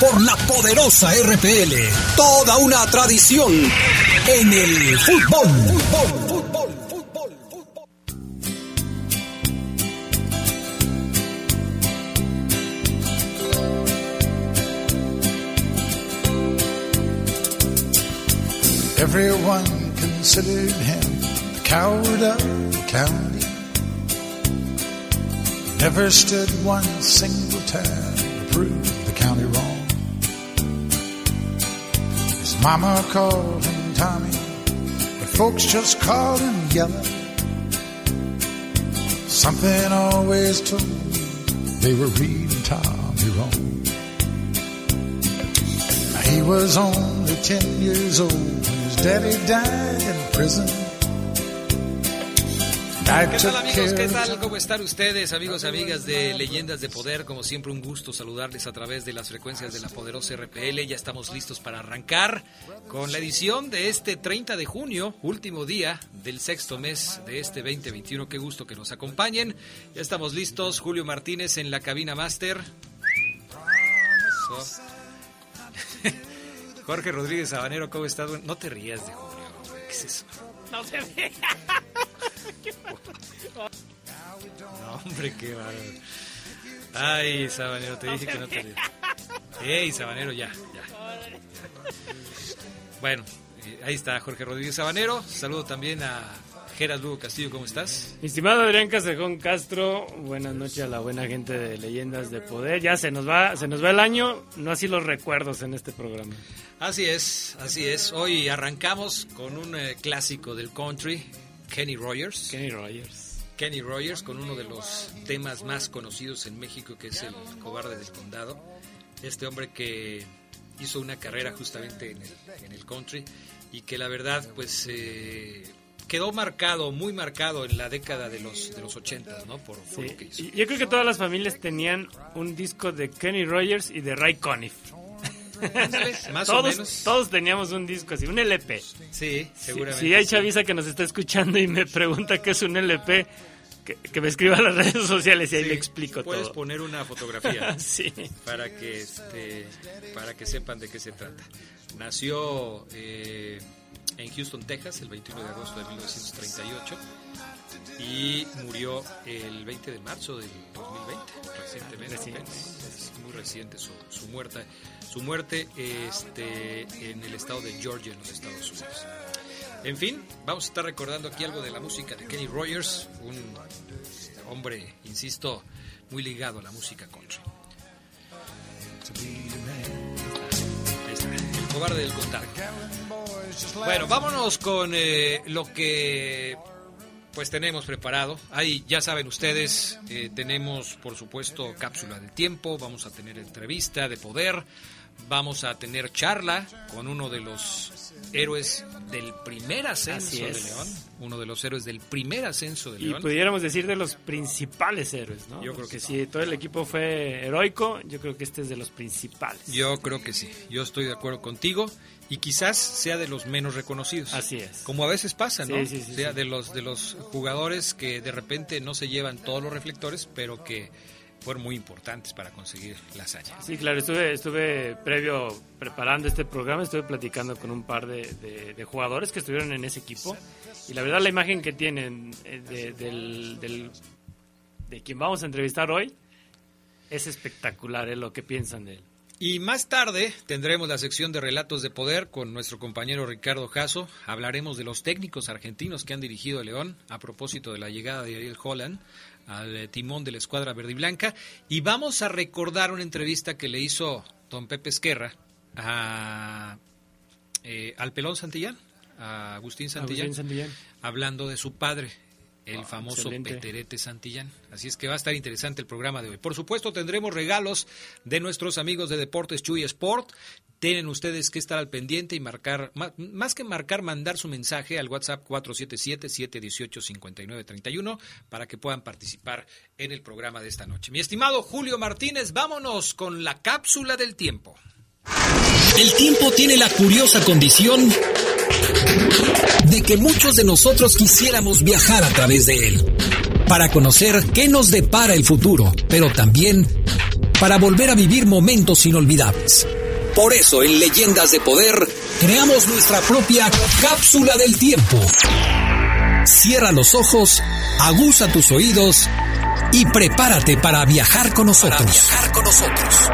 por la poderosa RPL. Toda una tradición en el fútbol. fútbol, fútbol, fútbol, fútbol. Everyone considered him the coward of the county. Never stood one single time mama called him Tommy, but folks just called him Yellow. Something always told me they were reading Tommy wrong. He was only ten years old when his daddy died in prison. ¿Qué tal amigos? ¿Qué tal? ¿Cómo están ustedes, amigos y amigas de Leyendas de Poder? Como siempre, un gusto saludarles a través de las frecuencias de la poderosa RPL. Ya estamos listos para arrancar con la edición de este 30 de junio, último día del sexto mes de este 2021. Qué gusto que nos acompañen. Ya estamos listos. Julio Martínez en la cabina máster. Jorge Rodríguez Sabanero, ¿cómo estás? No te rías de Julio. ¿Qué es eso? No se ve. No, hombre, qué bárbaro. Ay, Sabanero, te dije que no te rías. Ey, Sabanero, ya, ya. Bueno, eh, ahí está Jorge Rodríguez Sabanero. Saludo también a Gerard Lugo Castillo, ¿cómo estás? Estimado Adrián Casejón Castro, buenas noches a la buena gente de Leyendas de Poder. Ya se nos va, se nos va el año, no así los recuerdos en este programa. Así es, así es. Hoy arrancamos con un eh, clásico del country, Kenny Rogers. Kenny Rogers. Kenny Rogers con uno de los temas más conocidos en México que es el cobarde del condado. Este hombre que hizo una carrera justamente en el, en el country y que la verdad pues eh, quedó marcado, muy marcado en la década de los, de los 80, ¿no? Por, por Sí, lo que hizo. Yo creo que todas las familias tenían un disco de Kenny Rogers y de Ray Conniff. Más o todos, menos. todos teníamos un disco así, un LP. Sí, Si, seguramente. si hay sí. chaviza que nos está escuchando y me pregunta qué es un LP, que, que me escriba a las redes sociales y ahí Sí, le explico Puedes todo. poner una fotografía. sí. para que este para que sepan de qué se trata. Nació eh, en Houston, Texas, el 21 de agosto de 1938 y murió el 20 de marzo del 2020, recientemente. Reciente. apenas. Es muy reciente su, su muerte, su muerte este, en el estado de Georgia, en los Estados Unidos. En fin, vamos a estar recordando aquí algo de la música de Kenny Rogers, un eh, hombre, insisto, muy ligado a la música country. Ahí está, el cobarde del condado. Bueno, vámonos con eh, lo que pues tenemos preparado. Ahí ya saben ustedes, eh, tenemos por supuesto cápsula del tiempo, vamos a tener entrevista de poder, vamos a tener charla con uno de los héroes del primer ascenso de. León, uno de los héroes del primer ascenso de Y León. pudiéramos decir de los principales héroes, ¿no? Yo creo que si todo el equipo fue heroico, yo creo que este es de los principales. Yo creo que sí, yo estoy de acuerdo contigo y quizás sea de los menos reconocidos. Así es. Como a veces pasa, ¿no? Sí, sí, sí, sea sí. de los de los jugadores que de repente no se llevan todos los reflectores, pero que fueron muy importantes para conseguir la hazaña. Sí, claro, estuve, estuve previo preparando este programa, estuve platicando con un par de, de- de jugadores que estuvieron en ese equipo y la verdad la imagen que tienen eh, de, del, del- de quien vamos a entrevistar hoy es espectacular, es lo que piensan de él. Y más tarde tendremos la sección de relatos de poder con nuestro compañero Ricardo Jasso. Hablaremos de los técnicos argentinos que han dirigido a León a propósito de la llegada de Ariel Holland al eh, timón de la escuadra verde y blanca. Y vamos a recordar una entrevista que le hizo don Pepe Esquerra a, eh, al pelón Santillán, a Agustín Santillán, Agustín Santillán. hablando de su padre, el Ah, famoso excelente. Peterete Santillán. Así es que va a estar interesante el programa de hoy. Por supuesto, tendremos regalos de nuestros amigos de Deportes Chuy Sport. Tienen ustedes que estar al pendiente y marcar, más que marcar, mandar su mensaje al WhatsApp 477-718-5931 para que puedan participar en el programa de esta noche. Mi estimado Julio Martínez, vámonos con la cápsula del tiempo. El tiempo tiene la curiosa condición de que muchos de nosotros quisiéramos viajar a través de él, para conocer qué nos depara el futuro, pero también para volver a vivir momentos inolvidables. Por eso en Leyendas de Poder creamos nuestra propia cápsula del tiempo. Cierra los ojos, aguza tus oídos y prepárate para viajar con nosotros. viajar con nosotros.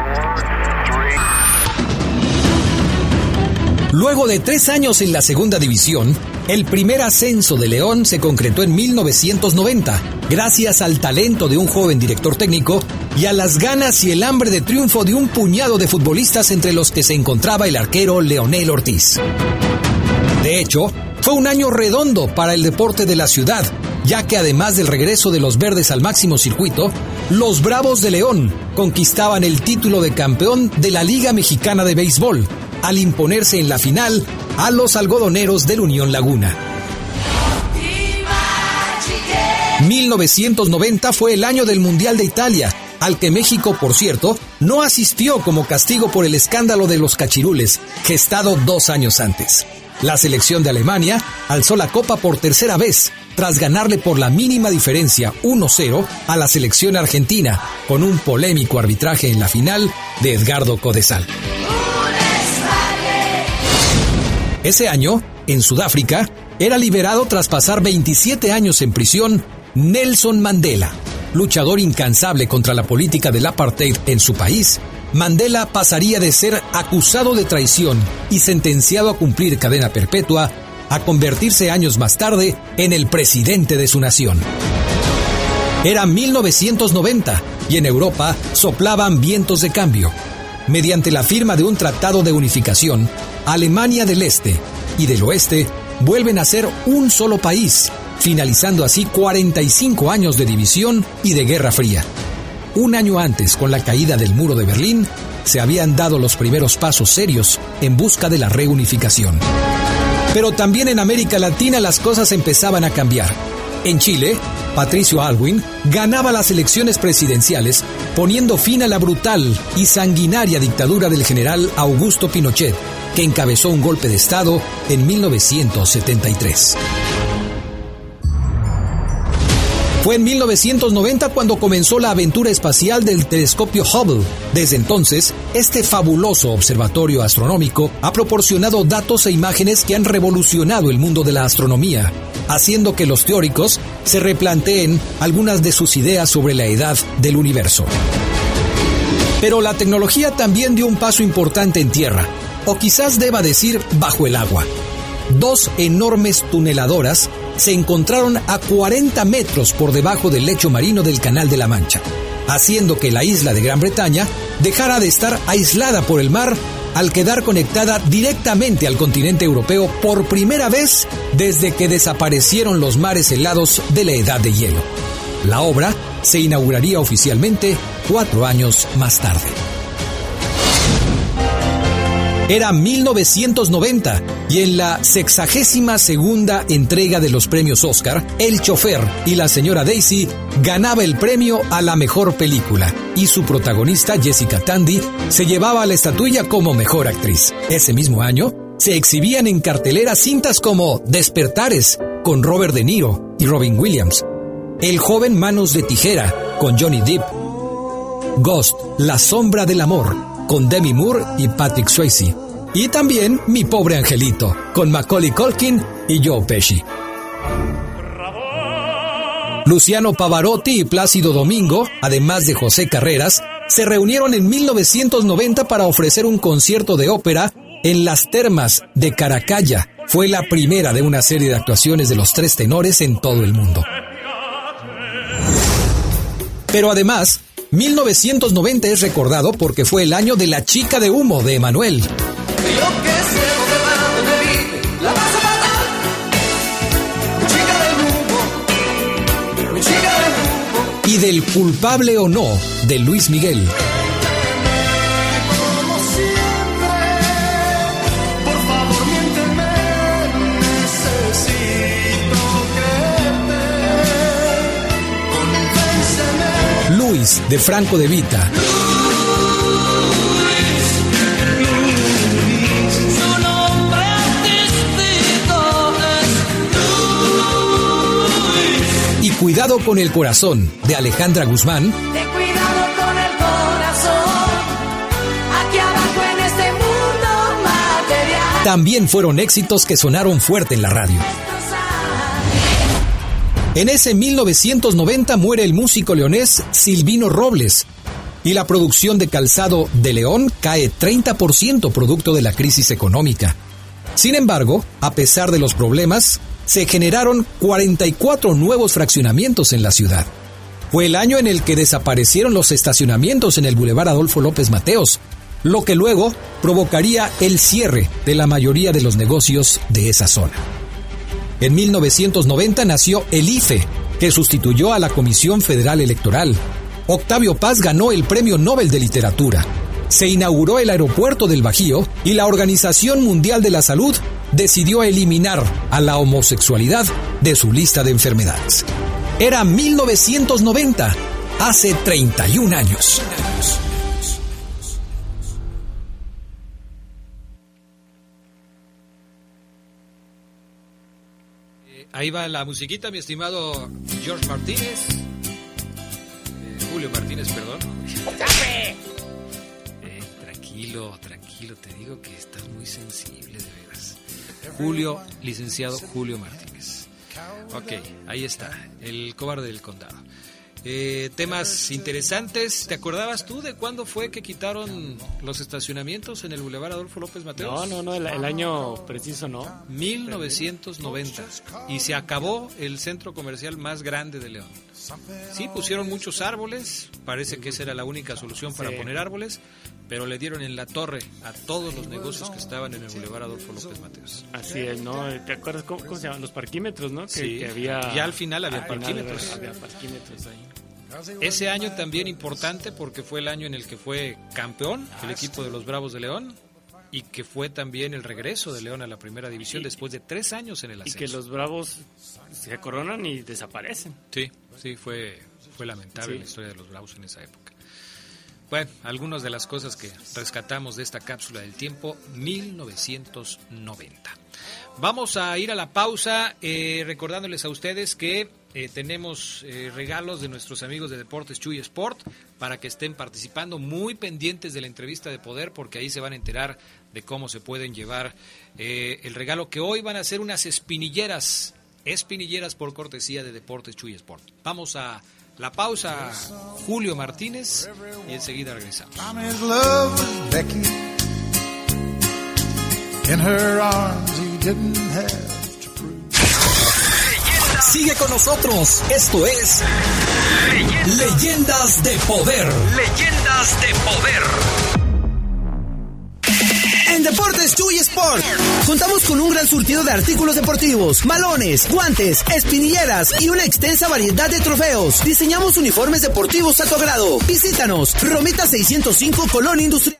Luego de tres años en la segunda división, el primer ascenso de León se concretó en 1990, gracias al talento de un joven director técnico y a las ganas y el hambre de triunfo de un puñado de futbolistas entre los que se encontraba el arquero Leonel Ortiz. De hecho, fue un año redondo para el deporte de la ciudad, ya que además del regreso de los verdes al máximo circuito, los Bravos de León conquistaban el título de campeón de la Liga Mexicana de Béisbol, al imponerse en la final a los algodoneros del Unión Laguna. 1990 fue el año del Mundial de Italia, al que México, por cierto, no asistió como castigo por el escándalo de los cachirules, gestado dos años antes. La selección de Alemania alzó la copa por tercera vez, tras ganarle por la mínima diferencia 1-0 a la selección argentina, con un polémico arbitraje en la final de Edgardo Codesal. Ese año, en Sudáfrica, era liberado tras pasar 27 años en prisión Nelson Mandela. Luchador incansable contra la política del apartheid en su país, Mandela pasaría de ser acusado de traición y sentenciado a cumplir cadena perpetua a convertirse años más tarde en el presidente de su nación. Era 1990 y en Europa soplaban vientos de cambio. Mediante la firma de un tratado de unificación, Alemania del Este y del Oeste vuelven a ser un solo país, finalizando así 45 años de división y de Guerra Fría. Un año antes, con la caída del muro de Berlín, se habían dado los primeros pasos serios en busca de la reunificación. Pero también en América Latina las cosas empezaban a cambiar. En Chile, Patricio Alwin ganaba las elecciones presidenciales poniendo fin a la brutal y sanguinaria dictadura del general Augusto Pinochet, que encabezó un golpe de Estado en 1973. Fue en 1990 cuando comenzó la aventura espacial del telescopio Hubble. Desde entonces, este fabuloso observatorio astronómico ha proporcionado datos e imágenes que han revolucionado el mundo de la astronomía, haciendo que los teóricos se replanteen algunas de sus ideas sobre la edad del universo. Pero la tecnología también dio un paso importante en tierra, o quizás deba decir bajo el agua. Dos enormes tuneladoras se encontraron a 40 metros por debajo del lecho marino del Canal de la Mancha, haciendo que la isla de Gran Bretaña dejara de estar aislada por el mar al quedar conectada directamente al continente europeo por primera vez desde que desaparecieron los mares helados de la Edad de Hielo. La obra se inauguraría oficialmente cuatro años más tarde. Era 1990 y en la sexagésima segunda entrega de los premios Oscar, El chofer y la señora Daisy ganaba el premio a la mejor película y su protagonista Jessica Tandy se llevaba la estatuilla como mejor actriz. Ese mismo año se exhibían en cartelera cintas como Despertares con Robert De Niro y Robin Williams, El joven Manos de Tijera con Johnny Depp, Ghost, La sombra del amor con Demi Moore y Patrick Swayze. Y también Mi pobre angelito, con Macaulay Culkin y Joe Pesci. Luciano Pavarotti y Plácido Domingo, además de José Carreras, se reunieron en 1990 para ofrecer un concierto de ópera en las termas de Caracalla. Fue la primera de una serie de actuaciones de los tres tenores en todo el mundo. Pero además, 1990 es recordado porque fue el año de La chica de humo de Emanuel. Y del culpable o no de Luis Miguel. Luis de Franco de Vita. Y Cuidado con el corazón de Alejandra Guzmán. cuidado con el corazón. Aquí abajo en este mundo material. También fueron éxitos que sonaron fuerte en la radio. En ese 1990 muere el músico leonés Silvino Robles y la producción de calzado de León cae 30% producto de la crisis económica. Sin embargo, a pesar de los problemas, se generaron 44 nuevos fraccionamientos en la ciudad. Fue el año en el que desaparecieron los estacionamientos en el Boulevard Adolfo López Mateos, lo que luego provocaría el cierre de la mayoría de los negocios de esa zona. En 1990 nació el IFE, que sustituyó a la Comisión Federal Electoral. Octavio Paz ganó el Premio Nobel de Literatura. Se inauguró el aeropuerto del Bajío y la Organización Mundial de la Salud decidió eliminar a la homosexualidad de su lista de enfermedades. Era 1990, hace 31 años. Ahí va la musiquita, mi estimado George Martínez. Eh, Julio Martínez, perdón. Eh, tranquilo, tranquilo, te digo que estás muy sensible, de veras. Julio, licenciado Julio Martínez. Ok, ahí está, el cobarde del condado. Eh, temas interesantes. ¿Te acordabas tú de cuándo fue que quitaron los estacionamientos en el Boulevard Adolfo López Mateos? No, no, no, el, el año preciso no. 1990 y se acabó el centro comercial más grande de León. Sí, pusieron muchos árboles, parece que esa era la única solución para Sí. poner árboles, pero le dieron en la torre a todos los negocios que estaban en el Boulevard Adolfo López Mateos. Así es, ¿no? ¿Te acuerdas cómo, cómo se llaman? Los parquímetros, ¿no? Que, Sí, que había... ya al final había al final parquímetros. Había parquímetros ahí. Ese año también importante porque fue el año en el que fue campeón el equipo de los Bravos de León y que fue también el regreso de León a la primera división después de tres años en el Y ascenso. que los bravos se coronan y desaparecen. Sí, sí, fue, fue lamentable Sí. la historia de los Bravos en esa época. Bueno, algunas de las cosas que rescatamos de esta cápsula del tiempo, 1990. Vamos a ir a la pausa eh, recordándoles a ustedes que eh, tenemos eh, regalos de nuestros amigos de Deportes Chuy Sport para que estén participando muy pendientes de la entrevista de poder porque ahí se van a enterar de cómo se pueden llevar eh, el regalo que hoy van a ser unas espinilleras, espinilleras por cortesía de Deportes Chuy Sport. Vamos a la pausa, Julio Martínez, y enseguida regresamos. I'm Sigue con nosotros. Esto es Leyendas de Poder. Leyendas de poder. En Deportes Chuy Sport contamos con un gran surtido de artículos deportivos, balones, guantes, espinilleras y una extensa variedad de trofeos. Diseñamos uniformes deportivos a tu agrado. Visítanos, Romita 605 Colón Industrial.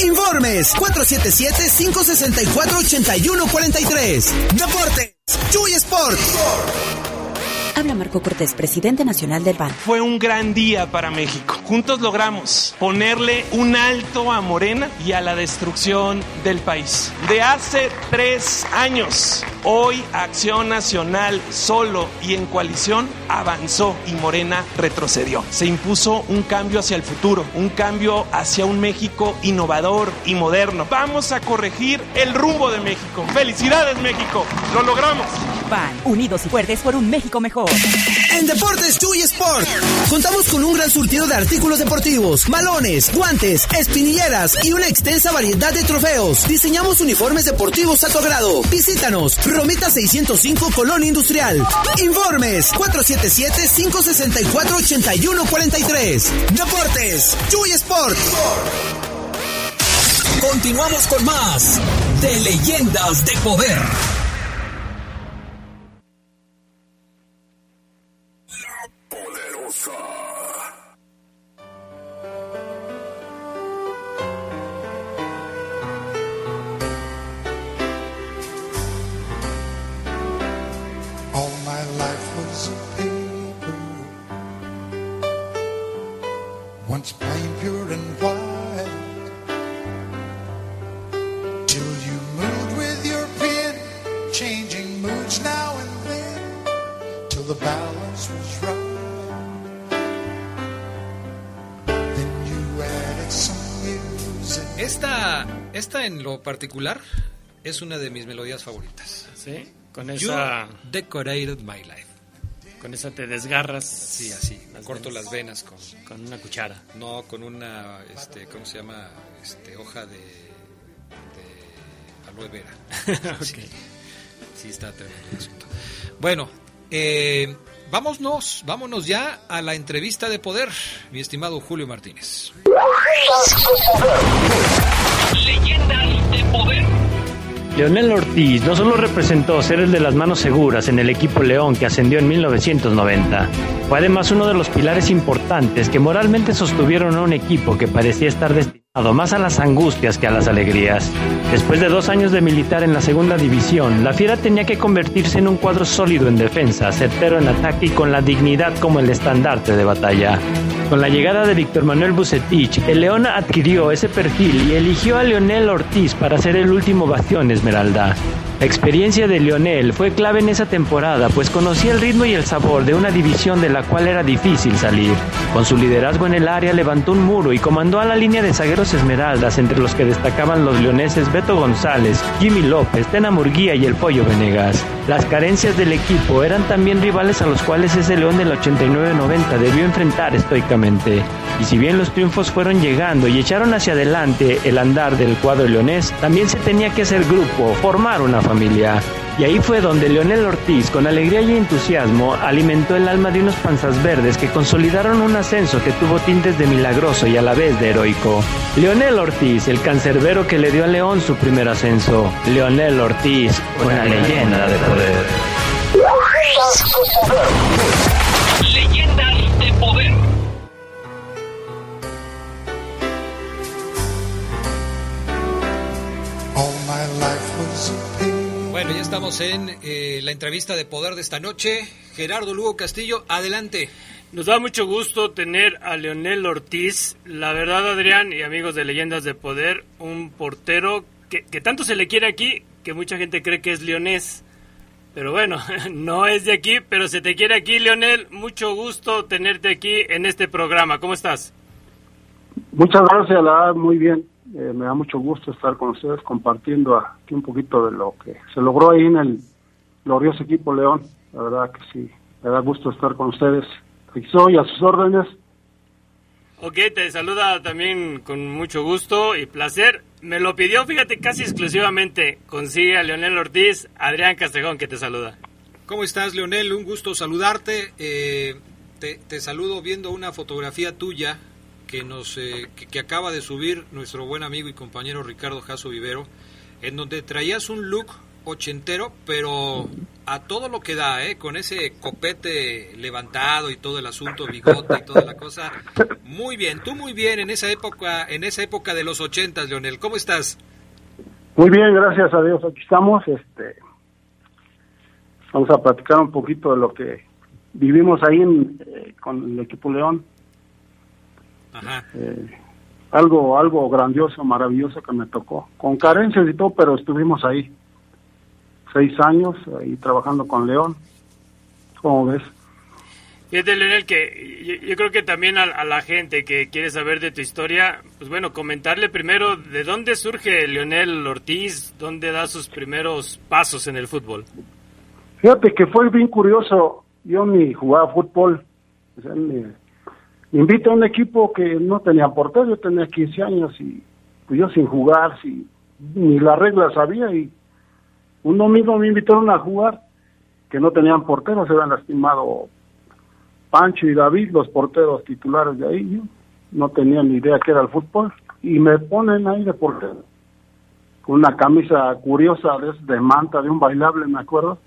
Informes 477-564-8143. Deportes Chuy Sport. Habla Marco Cortés, presidente nacional del PAN. Fue un gran día para México. Juntos logramos ponerle un alto a Morena y a la destrucción del país. De hace tres años, hoy Acción Nacional solo y en coalición avanzó y Morena retrocedió. Se impuso un cambio hacia el futuro, un cambio hacia un México innovador y moderno. Vamos a corregir el rumbo de México. ¡Felicidades México! ¡Lo logramos! PAN, unidos y fuertes por un México mejor. En Deportes Chuy Sport contamos con un gran surtido de artículos deportivos, balones, guantes, espinilleras y una extensa variedad de trofeos. Diseñamos uniformes deportivos a tu agrado. Visítanos, Romita 605 Colón Industrial. Informes 477-564-8143. Deportes Chuy Sport. Continuamos con más de Leyendas de Poder. All Esta, en lo particular es una de mis melodías favoritas. Sí, con You esa, decorated my life. con esa te desgarras. Sí, así. Me corto las venas con, Con una cuchara. no con una, este, ¿cómo se llama? Este, hoja de, de aloe vera. Ok. Sí, sí está tremendo el asunto. Bueno, eh, vámonos, vámonos ya a la entrevista de poder, mi estimado Julio Martínez. Leyendas de poder. Leonel Ortiz no solo representó ser el de las manos seguras en el equipo León que ascendió en 1990, fue además uno de los pilares importantes que moralmente sostuvieron a un equipo que parecía estar destinado más a las angustias que a las alegrías. Después de dos años de militar en la segunda división, la Fiera tenía que convertirse en un cuadro sólido en defensa, certero en ataque y con la dignidad como el estandarte de batalla. Con la llegada de Víctor Manuel Bucetich, el León adquirió ese perfil y eligió a Leonel Ortiz para ser el último bastión Esmeralda. La experiencia de Leonel fue clave en esa temporada, pues conocía el ritmo y el sabor de una división de la cual era difícil salir. Con su liderazgo en el área levantó un muro y comandó a la línea de zagueros Esmeraldas, entre los que destacaban los leoneses Beto González, Jimmy López, Tena Murguía y el Pollo Venegas. Las carencias del equipo eran también rivales a los cuales ese León del 89-90 debió enfrentar estoicamente. Y si bien los triunfos fueron llegando y echaron hacia adelante el andar del cuadro leonés, también se tenía que hacer grupo, formar una familia. Y ahí fue donde Leonel Ortiz, con alegría y entusiasmo, alimentó el alma de unos panzas verdes que consolidaron un ascenso que tuvo tintes de milagroso y a la vez de heroico. Leonel Ortiz, el cancerbero que le dio a León su primer ascenso. Leonel Ortiz, una leyenda de poder. Leyendas de poder. All my life. Bueno, ya estamos en eh, la entrevista de poder de esta noche. Gerardo Lugo Castillo, adelante. Nos da mucho gusto tener a Leonel Ortiz, la verdad Adrián y amigos de Leyendas de Poder, un portero que, que tanto se le quiere aquí que mucha gente cree que es leonés. Pero bueno, no es de aquí, pero se te quiere aquí, Leonel. Mucho gusto tenerte aquí en este programa. ¿Cómo estás? Muchas gracias, la verdad, muy bien. Eh, me da mucho gusto estar con ustedes compartiendo aquí un poquito de lo que se logró ahí en el glorioso equipo León. La verdad que sí, me da gusto estar con ustedes. Aquí soy a sus órdenes. Ok, te saluda también con mucho gusto y placer. Me lo pidió, fíjate, casi exclusivamente. Consigue a Leonel Ortiz, Adrián Castrejón, que te saluda. ¿Cómo estás, Leonel? Un gusto saludarte. Eh, te, te saludo viendo una fotografía tuya que nos eh, que, que acaba de subir nuestro buen amigo y compañero Ricardo Jasso Vivero, en donde traías un look ochentero, pero a todo lo que da, ¿eh? con ese copete levantado y todo el asunto, bigote y toda la cosa. Muy bien, tú muy bien en esa época, en esa época de los ochentas, Leonel. ¿Cómo estás? Muy bien, gracias a Dios. Aquí estamos. Este, vamos a platicar un poquito de lo que vivimos ahí en, eh, con el equipo León. Ajá. Eh, algo, algo grandioso, maravilloso que me tocó. Con carencias y todo, pero estuvimos ahí. Seis años ahí trabajando con León. ¿Cómo ves? Fíjate, Leonel, que yo, yo creo que también a, a la gente que quiere saber de tu historia, pues bueno, comentarle primero de dónde surge Leonel Ortiz, dónde da sus primeros pasos en el fútbol. Fíjate que fue bien curioso. Yo ni jugaba fútbol. O sea, me invita a un equipo que no tenía portero. Yo tenía 15 años y pues yo sin jugar, ni las reglas sabía. Y un domingo me invitaron a jugar que no tenían porteros. Se habían lastimado Pancho y David, los porteros titulares de ahí. Yo no tenía ni idea que era el fútbol. Y me ponen ahí de portero. Con una camisa curiosa de, de manta, de un bailable, me acuerdo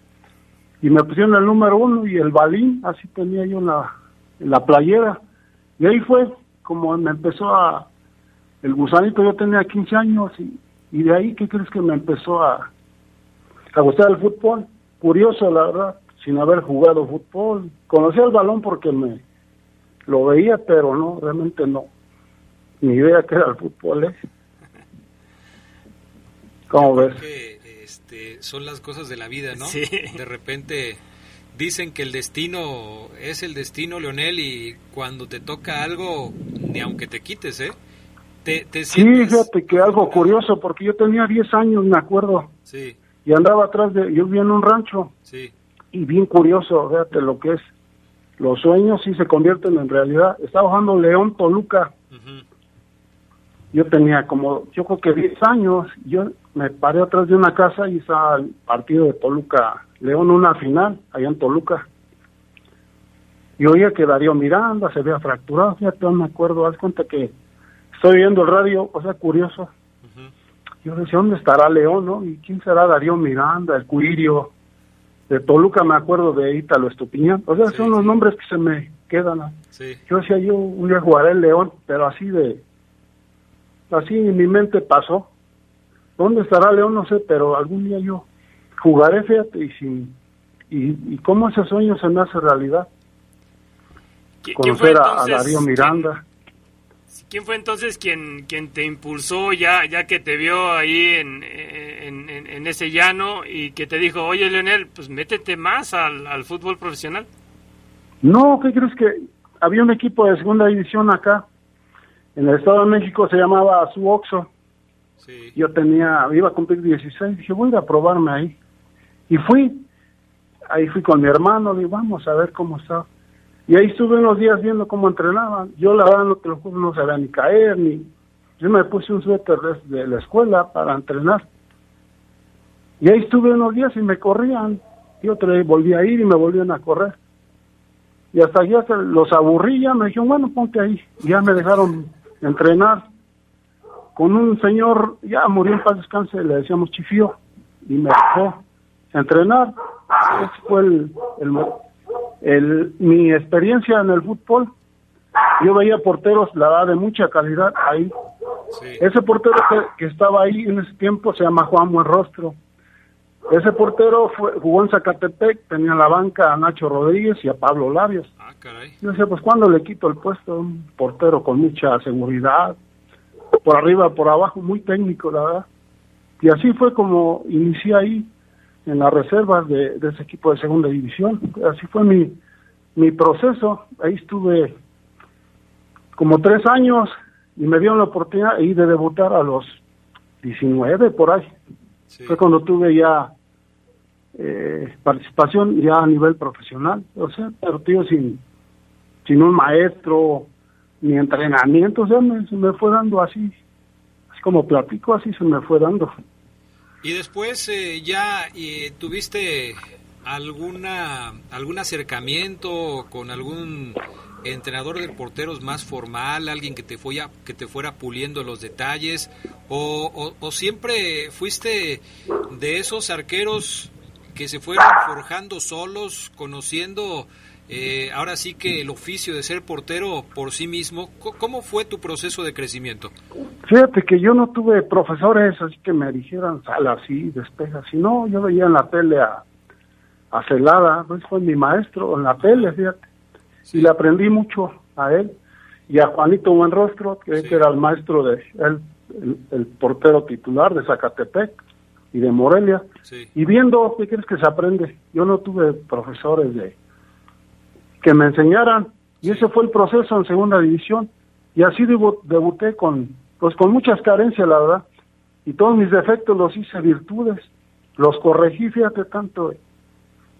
y me pusieron el número uno y el balín, así tenía yo la, en la playera. Y ahí fue como me empezó a, el gusanito, yo tenía 15 años y, y de ahí, ¿qué crees que me empezó a, a gustar el fútbol? Curioso, la verdad, sin haber jugado fútbol. Conocía el balón porque me lo veía, pero no, realmente no. Ni idea que era el fútbol, ¿eh? ¿Cómo ves? Que, este, son las cosas de la vida, ¿no? Sí. De repente dicen que el destino es el destino, Leonel, y cuando te toca algo, ni aunque te quites, ¿eh? Te, te Sí, sientes... fíjate que algo curioso, porque yo tenía 10 años, me acuerdo, Sí, y andaba atrás de, yo vivía en un rancho, sí, y bien curioso, fíjate lo que es, los sueños sí se convierten en realidad. Estaba jugando León Toluca, ujú, yo tenía como, yo creo que 10 años, yo me paré atrás de una casa y estaba el partido de Toluca, León una final, allá en Toluca. Y oía que Darío Miranda se había fracturado, fíjate, no me acuerdo, haz cuenta que estoy viendo el radio, o sea, curioso. Yo decía, ¿dónde estará León, no? ¿Y quién será Darío Miranda, el Cuirio? De Toluca me acuerdo de Ítalo Estupiñán. O sea, Sí, son los sí. nombres que se me quedan. sí, Yo decía, yo un día jugaré el León, pero así de... Así en mi mente pasó. ¿Dónde estará León? No sé, pero algún día yo jugaré, fíjate, y sin... Y, y cómo ese sueño se me hace realidad. ¿Qui- ¿Quién Conocer a, Darío Miranda. ¿Quién fue entonces quien, quien te impulsó ya, ya que te vio ahí en, en, en- en ese llano y que te dijo, oye Leonel, pues métete más al, al fútbol profesional? No, ¿qué crees que había un equipo de segunda división acá? En el Estado de México se llamaba Suoxo. sí. Yo tenía, iba a cumplir 16, dije, voy a ir a probarme ahí. Y fui, ahí fui con mi hermano, digo, vamos a ver cómo está. Y ahí estuve unos días viendo cómo entrenaban. Yo la verdad no te lo juro, no sabía ni caer, ni... Yo me puse un suéter de, la escuela para entrenar. Y ahí estuve unos días y me corrían. Y otra vez volví a ir y me volvían a correr. Y hasta ya se los aburrí, me dijeron, bueno, ponte ahí. Y ya me dejaron entrenar con un señor, ya murió en paz descanse, le decíamos Chifío, y me dejó entrenar. Ese fue el, el, mo- el- mi experiencia en el fútbol. Yo veía porteros, la verdad, de mucha calidad ahí. sí. Ese portero que, que estaba ahí en ese tiempo se llama Juan Buenrostro. Ese portero fue, jugó en Zacatepec, tenía en la banca a Nacho Rodríguez y a Pablo Labios. Ah, caray. Yo decía, pues cuando le quito el puesto a un portero con mucha seguridad, por arriba, por abajo, muy técnico, la verdad. Y así fue como inicié ahí en las reservas de, de ese equipo de segunda división. Así fue mi, mi proceso. Ahí estuve como tres años y me dieron la oportunidad ahí de debutar a los 19 por ahí. Sí. Fue cuando tuve ya eh, participación ya a nivel profesional, o sea, pero tío, sin, sin un maestro ni entrenamiento, o sea, me, se me fue dando así, así como platico, así se me fue dando. Y después eh, ya eh, tuviste alguna algún acercamiento con algún entrenador de porteros más formal, alguien que te fuera que te fuera puliendo los detalles o, siempre fuiste de esos arqueros que se fueron forjando solos, conociendo eh, ahora sí que el oficio de ser portero por sí mismo. ¿Cómo fue tu proceso de crecimiento? Fíjate que yo no tuve profesores así que me dijeran sal así, despeja así, no, yo veía en la tele a, a Celada, pues fue mi maestro en la tele, fíjate, y le aprendí mucho a él y a Juanito Buenrostro, que, Sí. era el maestro de él, el, el portero titular de Zacatepec y de Morelia. Sí. Y viendo, ¿qué crees que se aprende? Yo no tuve profesores de que me enseñaran. Y ese fue el proceso en segunda división. Y así debu- debuté con pues con muchas carencias la verdad. Y todos mis defectos los hice virtudes. Los corregí fíjate tanto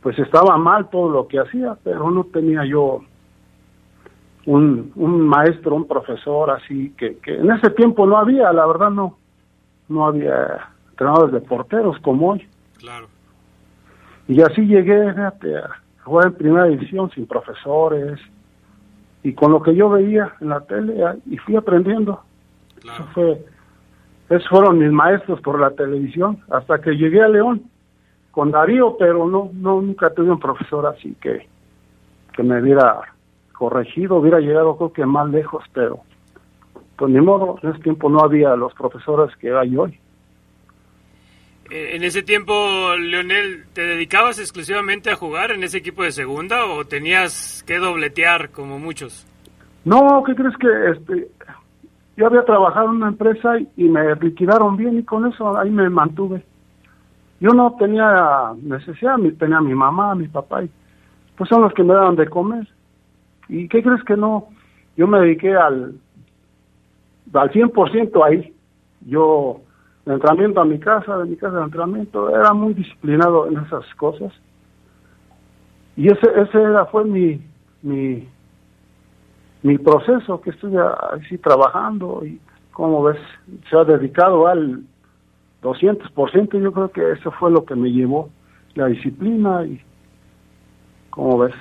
pues estaba mal todo lo que hacía pero no tenía yo un, un maestro un profesor así que, que en ese tiempo no había la verdad no no había entrenadores de porteros como hoy. Claro. y así llegué fíjate, a jugar en primera división sin profesores y con lo que yo veía en la tele ah, y fui aprendiendo. Claro. Eso fue, esos fueron mis maestros por la televisión hasta que llegué a León con Darío, pero no, no nunca tuve un profesor así que, que me hubiera corregido, hubiera llegado creo que más lejos, pero pues ni modo, en ese tiempo no había los profesores que hay hoy. Eh, En ese tiempo, Leonel, ¿te dedicabas exclusivamente a jugar en ese equipo de segunda o tenías que dobletear como muchos? No, ¿qué crees que este yo había trabajado en una empresa y, me liquidaron bien y con eso ahí me mantuve. Yo no tenía necesidad, tenía a mi mamá, a mi papá, y pues son los que me daban de comer. ¿Y qué crees que no? Yo me dediqué al, al 100% ahí. Yo, de entrenamiento a mi casa, de mi casa de entrenamiento, era muy disciplinado en esas cosas. Y ese, ese era, fue mi, mi, mi proceso que estuve así trabajando y como ves, se ha dedicado al 200%, yo creo que eso fue lo que me llevó, la disciplina y como ves.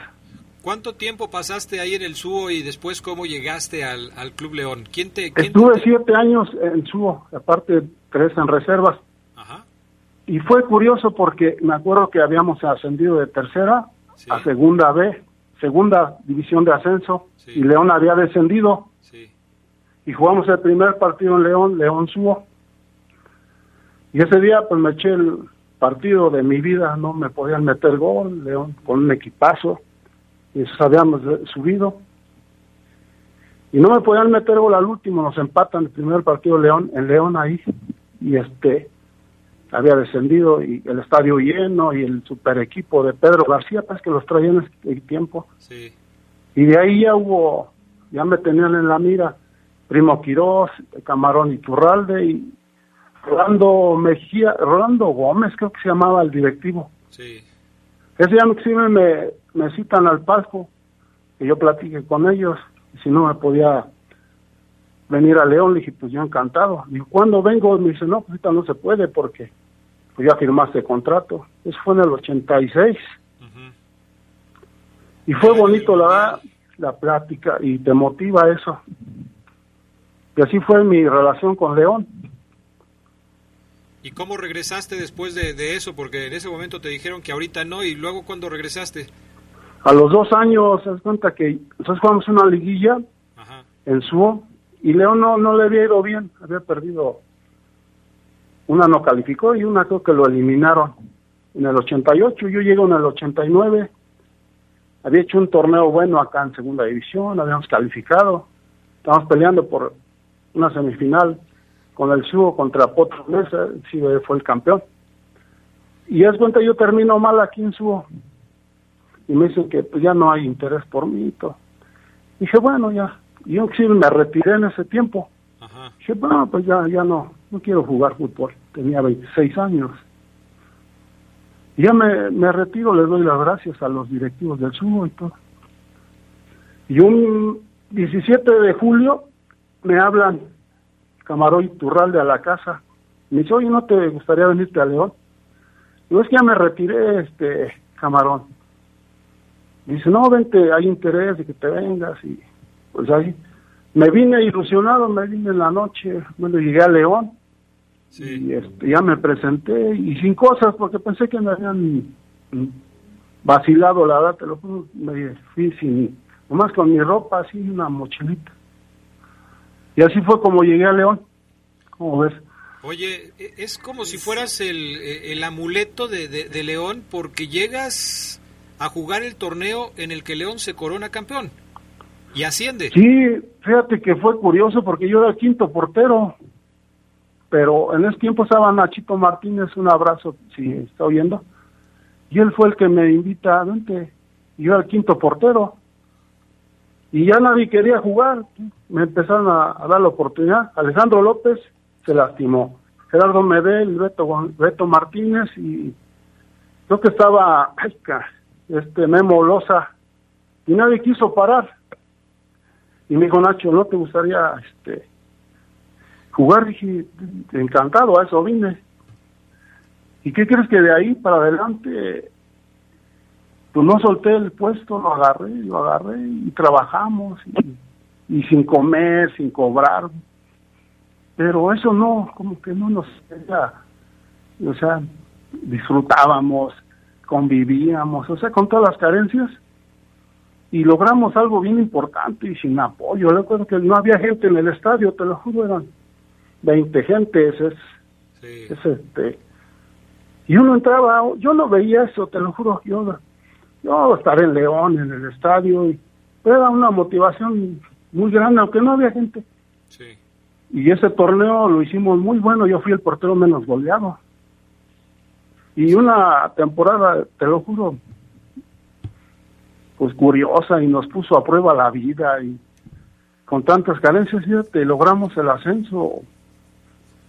¿Cuánto tiempo pasaste ahí en el Subo y después cómo llegaste al, al Club León? ¿Quién te, quién Estuve te- siete años en Subo, aparte tres en reservas. Y fue curioso porque me acuerdo que habíamos ascendido de tercera a segunda B, segunda división de ascenso, y León había descendido. Y jugamos el primer partido en León, León Subo. Y ese día pues me eché el partido de mi vida, no me podían meter gol, León con un equipazo, y eso habíamos subido. Y no me podían meter gol al último, nos empatan el primer partido León, en León ahí, y este había descendido y el estadio lleno y el super equipo de Pedro García, pues que los traían en ese tiempo. Y de ahí ya hubo, ya me tenían en la mira, Primo Quirós, Camarón Iturralde y Rolando Mejía, Rolando Gómez creo que se llamaba el directivo. Ese día inclusive me, me citan al palco, que yo platique con ellos, y si no me podía venir a León, le dije, pues yo encantado. Digo, ¿cuándo vengo? Me dice, no, pues ahorita no se puede porque pues ya firmaste contrato. Eso fue en el 86. Y fue bonito, la la plática, y te motiva eso. Y así fue mi relación con León. ¿Y cómo regresaste después de, de eso? Porque en ese momento te dijeron que ahorita no, y luego cuando regresaste. A los dos años, se cuenta que nosotros jugamos una liguilla en Suo y León no, no le había ido bien, había perdido. Una no calificó y una creo que lo eliminaron en el 88. Yo llego en el 89. Había hecho un torneo bueno acá en segunda división, habíamos calificado. Estábamos peleando por una semifinal con el Suo contra Potro Mesa, sí fue el campeón. Y es cuenta, yo termino mal aquí en Suo. Y me dicen que pues, ya no hay interés por mí y todo. Dije, bueno, ya. Y yo sí me retiré en ese tiempo. Dije, bueno, pues ya, ya no, no quiero jugar fútbol. Tenía 26 años. Y ya me, me retiro, les doy las gracias a los directivos del Subo y todo. Y un 17 de julio me hablan Camarón Turralde a la casa. Me dice, oye, ¿no te gustaría venirte a León? Digo, es que ya me retiré, este, Camarón. Dice, no, vente, hay interés de que te vengas. Y pues ahí me vine ilusionado, me vine en la noche, bueno, llegué a León. Y este, ya me presenté y sin cosas, porque pensé que me habían vacilado, la verdad, te lo juro, me fui sin, nomás con mi ropa, así, una mochilita. Y así fue como llegué a León, como ves. Oye, e- es como si fueras el, e, el amuleto de, de- de León porque llegas a jugar el torneo en el que León se corona campeón y asciende. Sí, fíjate que fue curioso porque yo era el quinto portero, pero en ese tiempo estaba Nachito Martínez, un abrazo si está oyendo, y él fue el que me invita, vente, yo era el quinto portero, y ya nadie quería jugar, me empezaron a, dar la oportunidad, Alejandro López se lastimó, Gerardo Medel, Beto, Beto Martínez, y creo que estaba ay, este Memo Loza, y nadie quiso parar. Y me dijo Nacho, ¿no te gustaría este jugar? Dije, encantado, a eso vine. ¿Y qué crees que de ahí para adelante, pues no solté el puesto, lo agarré, lo agarré y trabajamos y, sin comer, sin cobrar. Pero eso no, como que no nos era, o sea, disfrutábamos, convivíamos, o sea, con todas las carencias y logramos algo bien importante y sin apoyo. Recuerdo que no había gente en el estadio, te lo juro, eran 20 gentes. Es, es este. Y uno entraba, yo no veía eso, te lo juro. Yo, yo estar en León, en el estadio, y era una motivación muy grande, aunque no había gente. y ese torneo lo hicimos muy bueno, yo fui el portero menos goleado. Y una temporada, te lo juro, pues curiosa y nos puso a prueba la vida y con tantas carencias, fíjate, logramos el ascenso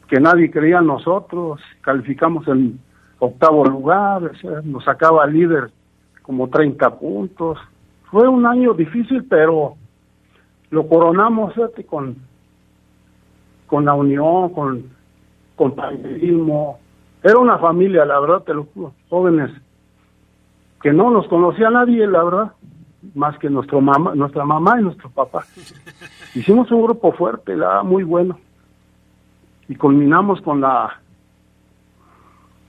que nadie creía en nosotros, calificamos en octavo lugar, o sea, nos sacaba líder como 30 puntos. Fue un año difícil, pero lo coronamos con, con la unión, con compañerismo. Era una familia, la verdad, te lo juro, jóvenes, que no nos conocía nadie, la verdad, más que nuestro mamá, nuestra mamá y nuestro papá. Hicimos un grupo fuerte, la verdad, muy bueno. Y culminamos con la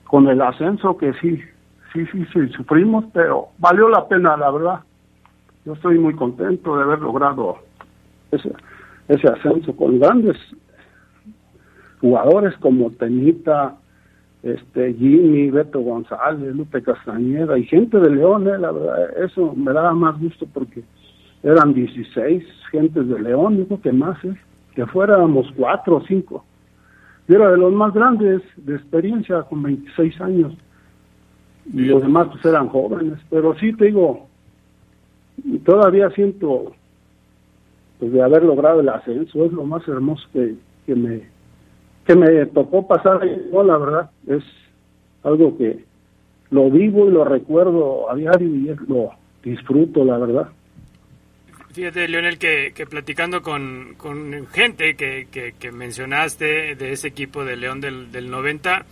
con el ascenso que sí, sí, sí, sí, sufrimos, pero valió la pena, la verdad. Yo estoy muy contento de haber logrado ese, ese ascenso con grandes jugadores como Tenita, este Jimmy, Beto González, Lupe Castañeda y gente de León, eh, la verdad, eso me daba más gusto porque eran 16 gentes de León, digo que más, eh, que fuéramos cuatro o cinco. Yo era de los más grandes de experiencia, con 26 años, y los demás pues eran jóvenes, pero sí te digo, todavía siento pues de haber logrado el ascenso, es lo más hermoso que, que me que me tocó pasar la verdad, es algo que lo vivo y lo recuerdo a diario y lo disfruto, la verdad. Fíjate, Leonel, que, que platicando con, con gente que, que, que mencionaste de ese equipo de León del, del 90,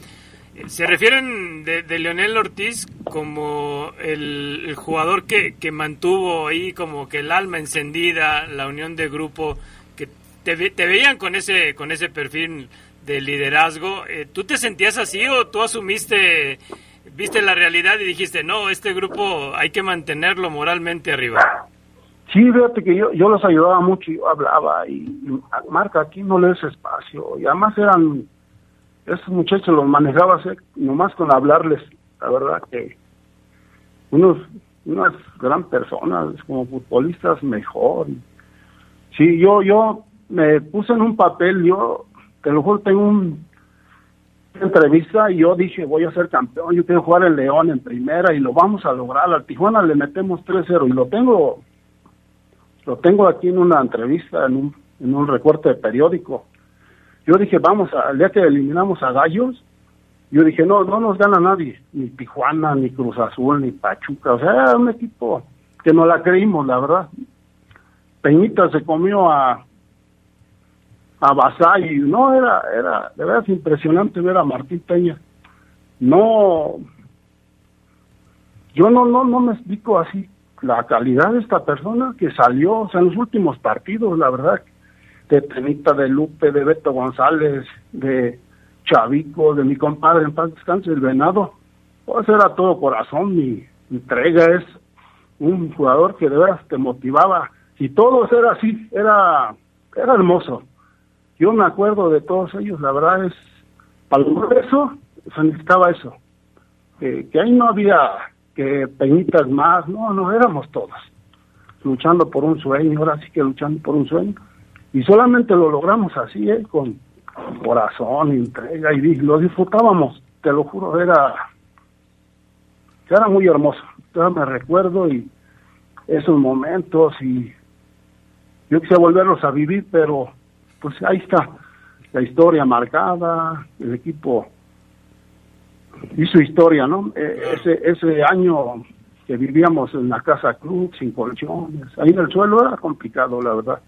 eh, se refieren de, de Leonel Ortiz como el, jugador que, que mantuvo ahí como que el alma encendida, la unión de grupo, que te, te veían con ese, con ese perfil de liderazgo. Eh, ¿Tú te sentías así o tú asumiste, viste la realidad y dijiste, no, este grupo hay que mantenerlo moralmente arriba? Sí, fíjate que yo, yo los ayudaba mucho, yo hablaba y, marca aquí no le des espacio. Y además eran, esos muchachos los manejaba así, nomás con hablarles, la verdad que unos, unas gran personas, como futbolistas mejor. Sí, yo, yo me puse en un papel, yo, te lo juro, tengo un, una entrevista y yo dije, voy a ser campeón, yo quiero jugar en León en primera y lo vamos a lograr. Al Tijuana le metemos 3-0 y lo tengo lo tengo aquí en una entrevista, en un, en un recorte de periódico. Yo dije, vamos, al día que eliminamos a Gallos, yo dije, no, no nos gana nadie, ni Tijuana, ni Cruz Azul, ni Pachuca, o sea, un equipo que no la creímos, la verdad. Peñita se comió a a Basay, no, era, era, de verdad es impresionante ver a Martín Peña. No, yo no, no, no me explico así la calidad de esta persona que salió, o sea, en los últimos partidos, la verdad, de Tenita, de Lupe, de Beto González, de Chavico, de mi compadre en paz descanse, el Venado, pues era todo corazón, mi entrega es un jugador que de veras te motivaba, y todos era así, era, era hermoso. Yo me acuerdo de todos ellos, la verdad es, para eso, se necesitaba eso, que, ahí no había que peñitas más, no, no, éramos todos luchando por un sueño, ahora sí que luchando por un sueño, y solamente lo logramos así, ¿eh? con corazón, entrega, y lo disfrutábamos, te lo juro, era, era muy hermoso, yo me recuerdo y esos momentos, y yo quisiera volverlos a vivir, pero pues ahí está, la historia marcada, el equipo hizo historia, ¿no? Eh, ese, ese año que vivíamos en la casa club, sin colchones, ahí en el suelo era complicado, la verdad.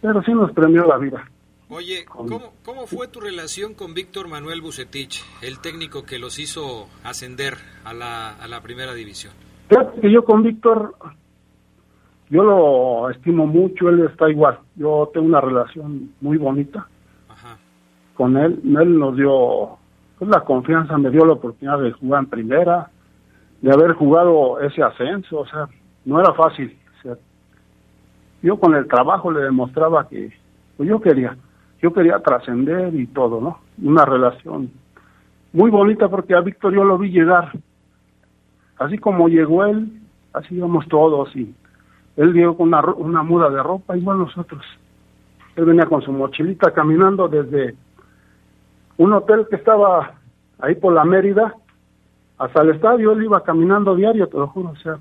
Pero sí nos premió la vida. Oye, ¿cómo, ¿cómo fue tu relación con Víctor Manuel Bucetich, el técnico que los hizo ascender a la, a la primera división? Yo con Víctor, yo lo estimo mucho, él está igual. Yo tengo una relación muy bonita con él. Él nos dio pues, la confianza, me dio la oportunidad de jugar en primera, de haber jugado ese ascenso, o sea, no era fácil. o sea, yo con el trabajo le demostraba que pues, yo quería, yo quería trascender y todo, ¿no? Una relación muy bonita porque a Víctor yo lo vi llegar, así como llegó él, así íbamos todos y él llegó con una, una muda de ropa igual nosotros. Él venía con su mochilita caminando desde un hotel que estaba ahí por la Mérida hasta el estadio. Él iba caminando diario, te lo juro. O sea,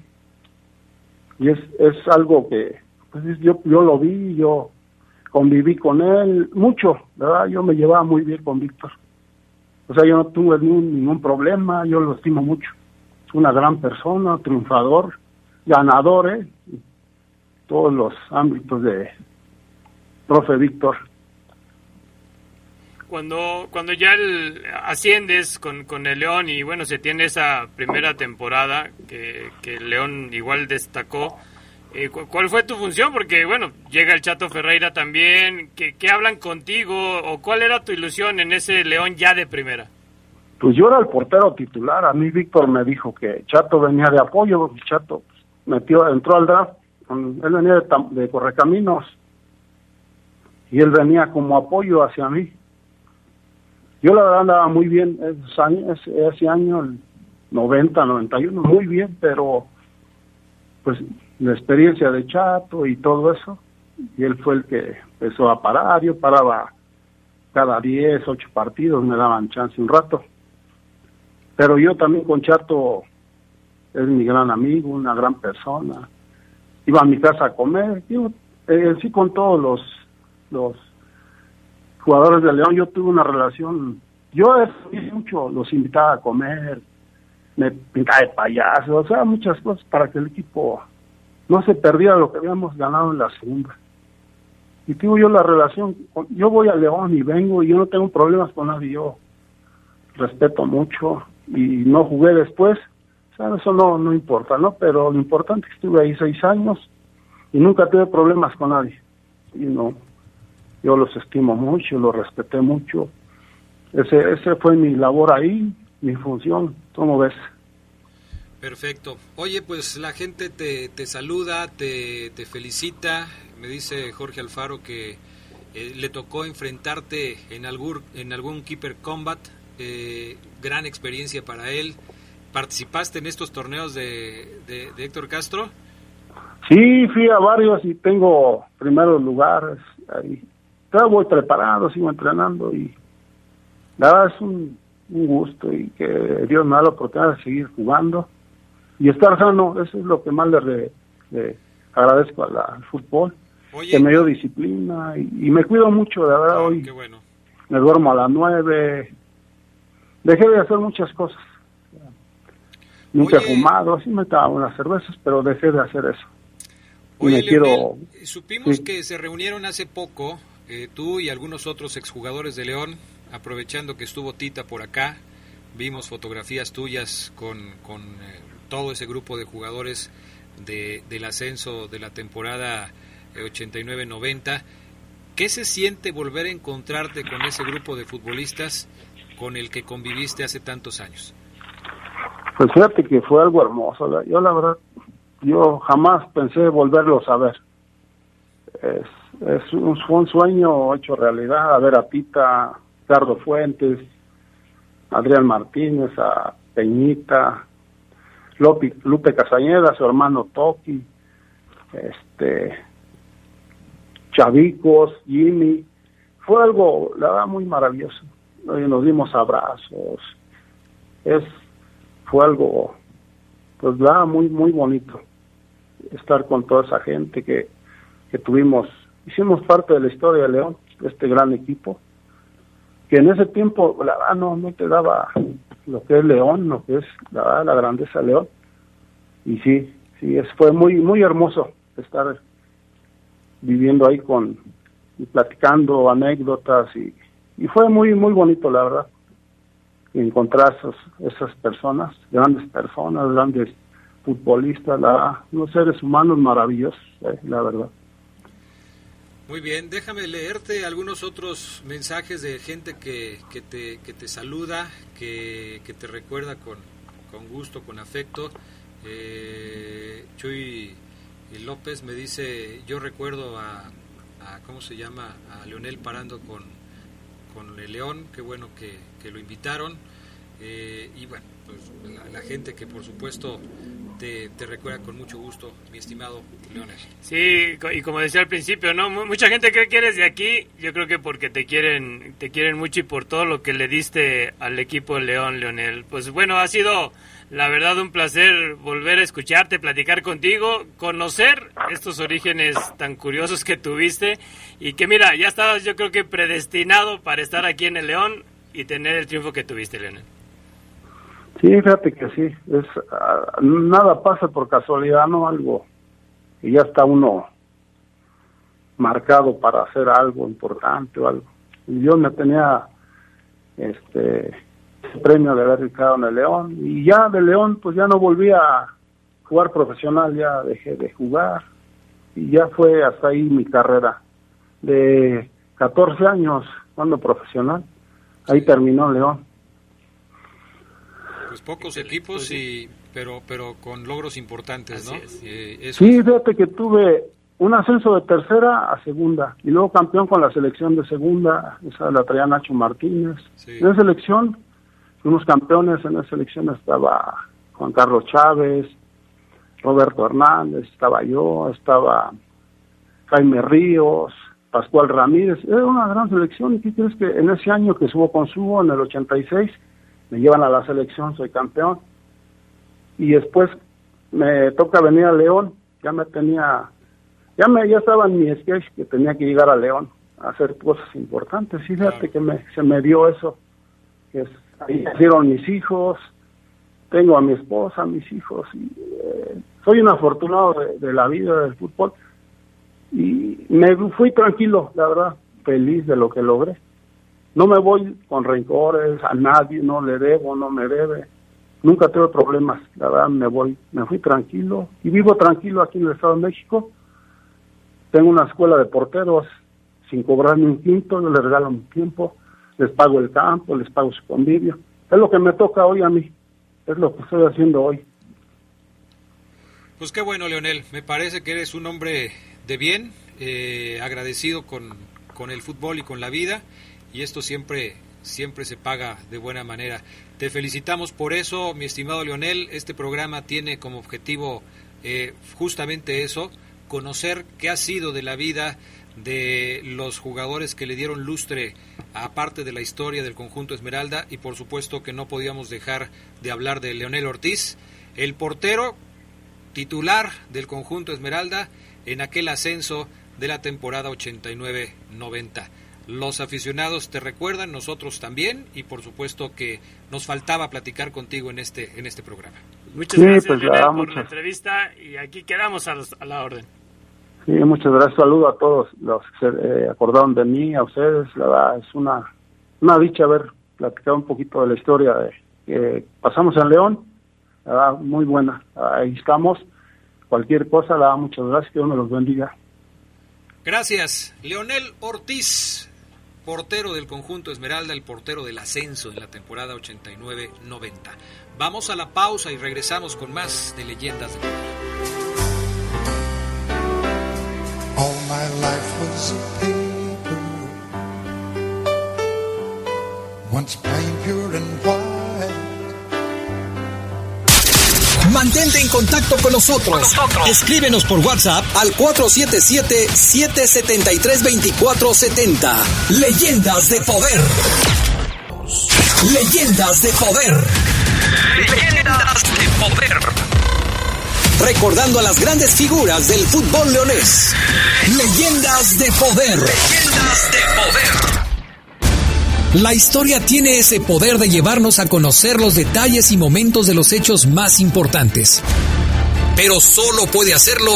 y es, es algo que pues, yo, yo lo vi, yo conviví con él mucho, ¿verdad? Yo me llevaba muy bien con Víctor. O sea, yo no tuve ningún, ningún problema, yo lo estimo mucho. Es una gran persona, triunfador, ganador, ¿eh? Todos los ámbitos de profe Víctor. Cuando, cuando ya el- asciendes con, con el León y bueno, se tiene esa primera temporada que, que el León igual destacó, eh, cu- ¿cuál fue tu función? Porque bueno, llega el Chato Ferreira también, ¿qué, qué hablan contigo? ¿O cuál era tu ilusión en ese León ya de primera? Pues yo era el portero titular. A mí Víctor me dijo que Chato venía de apoyo. Chato pues, metió, entró al draft. Él venía de, de Correcaminos. Y él venía como apoyo hacia mí. Yo la verdad andaba muy bien ese año, ese, ese año, el 90, 91, muy bien, pero pues la experiencia de Chato y todo eso. Y él fue el que empezó a parar. Yo paraba cada 10, 8 partidos, me daban chance un rato. Pero yo también con Chato es mi gran amigo, una gran persona. Iba a mi casa a comer, eh, sí con todos los, los jugadores de León yo tuve una relación, yo mucho, los invitaba a comer, me pintaba de payaso, o sea, muchas cosas para que el equipo no se perdiera lo que habíamos ganado en la segunda. Y digo yo la relación, yo voy a León y vengo y yo no tengo problemas con nadie, yo respeto mucho y no jugué después, eso no, no importa, ¿no? Pero lo importante es que estuve ahí seis años y nunca tuve problemas con nadie. Y no, yo los estimo mucho, los respeté mucho. Ese, ese fue mi labor ahí, mi función, ¿cómo ves? Perfecto. Oye, pues la gente te, te saluda, te, te felicita. Me dice Jorge Alfaro que eh, le tocó enfrentarte en algún, en algún Keeper Combat. eh, gran experiencia para él. ¿Participaste en estos torneos de, de- de Héctor Castro? Sí, fui a varios y tengo primeros lugares ahí. Todavía voy preparado, sigo entrenando y la verdad es un, un gusto y que Dios me da la oportunidad de seguir jugando y estar sano. Eso es lo que más le, re- le agradezco a la- al fútbol, que me dio disciplina y, y me cuido mucho, de verdad. hoy Qué bueno. me duermo a las nueve. Dejé de hacer muchas cosas. Nunca he fumado, sí me tomaba unas cervezas, pero dejé de hacer eso. Y Oye, quiero... Supimos sí. que se reunieron hace poco, eh, tú y algunos otros exjugadores de León, aprovechando que estuvo Tita por acá, vimos fotografías tuyas con, con eh, todo ese grupo de jugadores de, del ascenso de la temporada eh, 89-90. ¿Qué se siente volver a encontrarte con ese grupo de futbolistas con el que conviviste hace tantos años? Pues fíjate que fue algo hermoso. Yo la verdad, yo jamás pensé volverlos a ver. Es, es un, fue un sueño hecho realidad, a ver a Tita, Ricardo Fuentes, Adrián Martínez, a Peñita, Lopi- Lupe Casañeda, su hermano Toki, este, Chavicos, Jimmy. Fue algo, la verdad, muy maravilloso. Nos dimos abrazos. Es, fue algo, pues verdad, muy, muy bonito estar con toda esa gente que, que tuvimos. Hicimos parte de la historia de León, este gran equipo, que en ese tiempo, la verdad, no, no te daba lo que es León, lo que es la grandeza de León. Y sí, sí, es, fue muy, muy hermoso estar viviendo ahí con, y platicando anécdotas y, y fue muy, muy bonito, la verdad, encontrar esos, esas personas, grandes personas, grandes futbolistas, la, unos seres humanos maravillosos, eh, la verdad. Muy bien, déjame leerte algunos otros mensajes de gente que, que, te, que te saluda, que, que te recuerda con, con gusto, con afecto. Eh, Chuy López me dice, yo recuerdo a, a, ¿cómo se llama? A Leonel parando con, con el León, qué bueno que, que lo invitaron. eh, y bueno, pues la, gente que por supuesto te, recuerda con mucho gusto, mi estimado Leonel. Sí, y como decía al principio, ¿no? Mu- Mucha gente que eres de aquí, yo creo que porque te quieren, te quieren mucho y por todo lo que le diste al equipo de León, Leonel. Pues bueno, ha sido la verdad un placer volver a escucharte, platicar contigo, conocer estos orígenes tan curiosos que tuviste y que mira, ya estabas yo creo que predestinado para estar aquí en el León y tener el triunfo que tuviste, Leonel. Sí, fíjate que sí, es ah, nada pasa por casualidad, no algo y ya está uno marcado para hacer algo importante o algo. Y Dios me tenía este premio de haber quedado en el León y ya de León pues ya no volví a jugar profesional, ya dejé de jugar y ya fue hasta ahí mi carrera de 14 años jugando profesional. Ahí terminó León. Pues pocos equipos, y, pero, pero con logros importantes, ¿no? Eh, eso Sí, fíjate que tuve un ascenso de tercera a segunda y luego campeón con la selección de segunda, esa la traía Nacho Martínez. En esa selección fuimos campeones, en esa selección estaba Juan Carlos Chávez, Roberto Hernández, estaba yo, estaba Jaime Ríos, Pascual Ramírez, era una gran selección y ¿qué crees que en ese año que subo con Subo, en el 86, me llevan a la selección, soy campeón y después me toca venir a León, ya me tenía, ya me, ya estaba en mi sketch que tenía que llegar a León a hacer cosas importantes, y fíjate que me, se me dio eso, que es- ahí nacieron mis hijos, tengo a mi esposa, a mis hijos, y eh, soy un afortunado de, de la vida del fútbol, y me fui tranquilo, la verdad, feliz de lo que logré. No me voy con rencores a nadie, no le debo, no me debe. Nunca tuve problemas, la verdad me voy, me fui tranquilo y vivo tranquilo aquí en el Estado de México. Tengo una escuela de porteros sin cobrarme un quinto, yo les regalo mi tiempo, les pago el campo, les pago su convivio. Es lo que me toca hoy a mí, es lo que estoy haciendo hoy. Pues qué bueno, Leonel. Me parece que eres un hombre de bien, eh, agradecido con, con el fútbol y con la vida, y esto siempre, siempre se paga de buena manera. Te felicitamos por eso, mi estimado Leonel. Este programa tiene como objetivo eh, justamente eso, conocer qué ha sido de la vida de los jugadores que le dieron lustre a parte de la historia del conjunto Esmeralda y por supuesto que no podíamos dejar de hablar de Leonel Ortiz, el portero titular del conjunto Esmeralda en aquel ascenso de la temporada 89-90. Los aficionados te recuerdan, nosotros también, y por supuesto que nos faltaba platicar contigo en este, en este programa. Muchas Sí, gracias, pues, Leonel, ya, por muchas- la entrevista y aquí quedamos a, los- a la orden. Sí, muchas gracias. Saludo a todos los que se eh, acordaron de mí, a ustedes. La verdad, es una, una dicha haber platicado un poquito de la historia de que pasamos en León. La verdad, muy buena. Ahí estamos. Cualquier cosa, la muchas gracias. Que Dios me los bendiga. Gracias, Leonel Ortiz, portero del conjunto Esmeralda, el portero del ascenso en la temporada 89-90. Vamos a la pausa y regresamos con más de leyendas de. All my life was a paper, once plain, pure and white. Mantente en contacto con nosotros. Escríbenos por WhatsApp al 477-773-2470. Leyendas de poder. Leyendas de poder. Leyendas de poder. Recordando a las grandes figuras del fútbol leonés. Leyendas de poder. Leyendas de poder. La historia tiene ese poder de llevarnos a conocer los detalles y momentos de los hechos más importantes. Pero solo puede hacerlo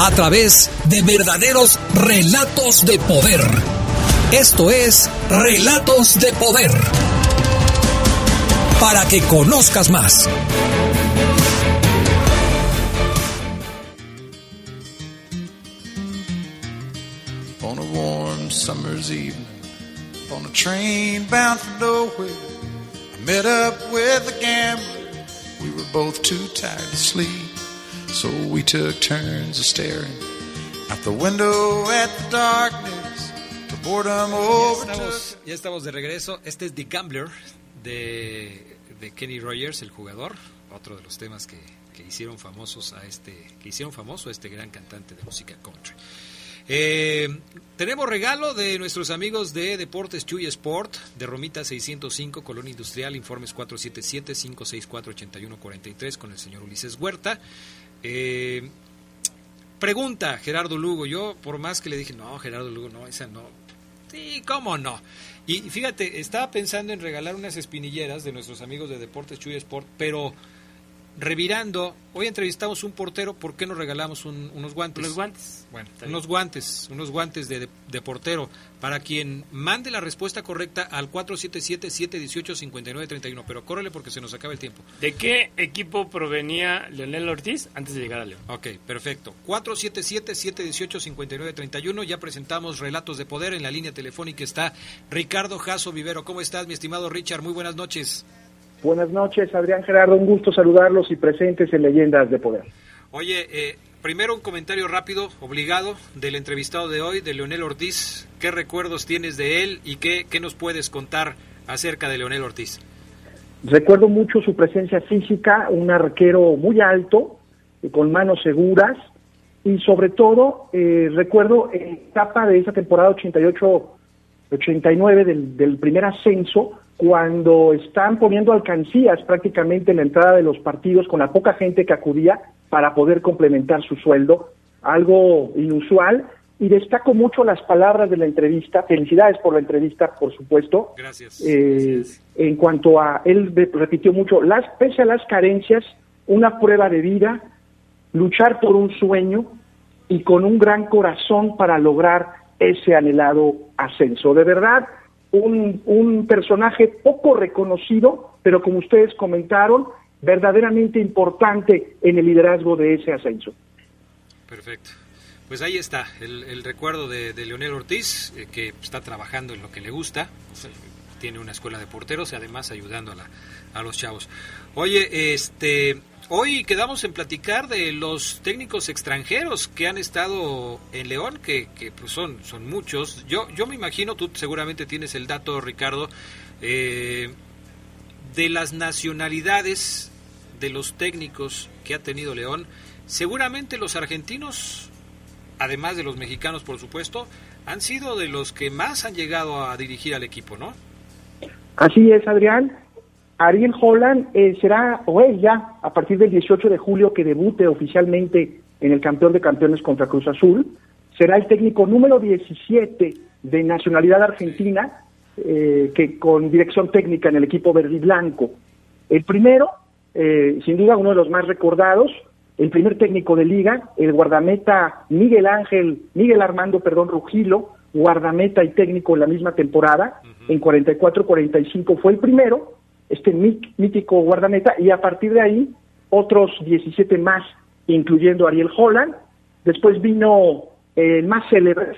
a través de verdaderos relatos de poder. Esto es Relatos de Poder. Para que conozcas más. On a warm summer's evening, on a train bound for nowhere, I met up with a gambler. We were both too tired to sleep, so we took turns of staring out the window at the darkness. Boredom Ya estamos, ya estamos de regreso. Este es The Gambler de, de Kenny Rogers, el jugador, otro de los temas que, que hicieron famosos a este, que hicieron famoso a este gran cantante de música country. Eh, tenemos regalo de nuestros amigos de Deportes Chuy Sport, de Romita 605, Colonia Industrial, informes 477-564-8143 con el señor Ulises Huerta. Eh, pregunta Gerardo Lugo, yo por más que le dije, no, Gerardo Lugo, no, esa no. Sí, cómo no. Y fíjate, estaba pensando en regalar unas espinilleras de nuestros amigos de Deportes Chuy Sport, pero revirando, hoy entrevistamos un portero, ¿por qué no regalamos un- unos guantes? Unos guantes. Bueno, unos guantes, unos guantes de, de portero. Para quien mande la respuesta correcta al 477-718-5931. Pero córrele porque se nos acaba el tiempo. ¿De qué equipo provenía Leonel Ortiz antes de llegar a León? Ok, perfecto. 477-718-5931. Ya presentamos Relatos de Poder. En la línea telefónica está Ricardo Jasso Vivero. ¿Cómo estás, mi estimado Richard? Muy buenas noches. Buenas noches, Adrián Gerardo, un gusto saludarlos y presentes en Leyendas de Poder. Oye, eh, primero un comentario rápido, obligado, del entrevistado de hoy, de Leonel Ortiz. ¿Qué recuerdos tienes de él y qué, qué nos puedes contar acerca de Leonel Ortiz? Recuerdo mucho su presencia física, un arquero muy alto, eh, con manos seguras, y sobre todo eh, recuerdo en etapa de esa temporada 88-89 del, del primer ascenso, cuando están poniendo alcancías prácticamente en la entrada de los partidos con la poca gente que acudía para poder complementar su sueldo, algo inusual. Y destaco mucho las palabras de la entrevista. Felicidades por la entrevista, por supuesto. Gracias. Eh, en cuanto a, él re- repitió mucho, las, pese a las carencias, una prueba de vida, luchar por un sueño y con un gran corazón para lograr ese anhelado ascenso. De verdad, un, un personaje poco reconocido, pero como ustedes comentaron, verdaderamente importante en el liderazgo de ese ascenso. Perfecto. Pues ahí está, el, recuerdo de, de Leonel Ortiz, eh, que está trabajando en lo que le gusta, tiene una escuela de porteros y además ayudando a los chavos. Oye, este, hoy quedamos en platicar de los técnicos extranjeros que han estado en León, que, pues son, son muchos. Yo, yo me imagino, tú seguramente tienes el dato, Ricardo, eh, de las nacionalidades de los técnicos que ha tenido León, seguramente los argentinos, además de los mexicanos por supuesto, han sido de los que más han llegado a dirigir al equipo, ¿no? Así es, Adrián. Ariel Holland eh, será, o es ya, a partir del 18 de julio que debute oficialmente en el campeón de campeones contra Cruz Azul. Será el técnico número 17 de nacionalidad argentina, eh, que con dirección técnica en el equipo verde y blanco. El primero, eh, sin duda uno de los más recordados, el primer técnico de liga, el guardameta Miguel Ángel, Miguel Armando, perdón, Rugilo, guardameta y técnico en la misma temporada, en 44-45 fue el primero, este mí- mítico guardameta, y a partir de ahí otros 17 más, incluyendo Ariel Holland. Después vino el más célebre,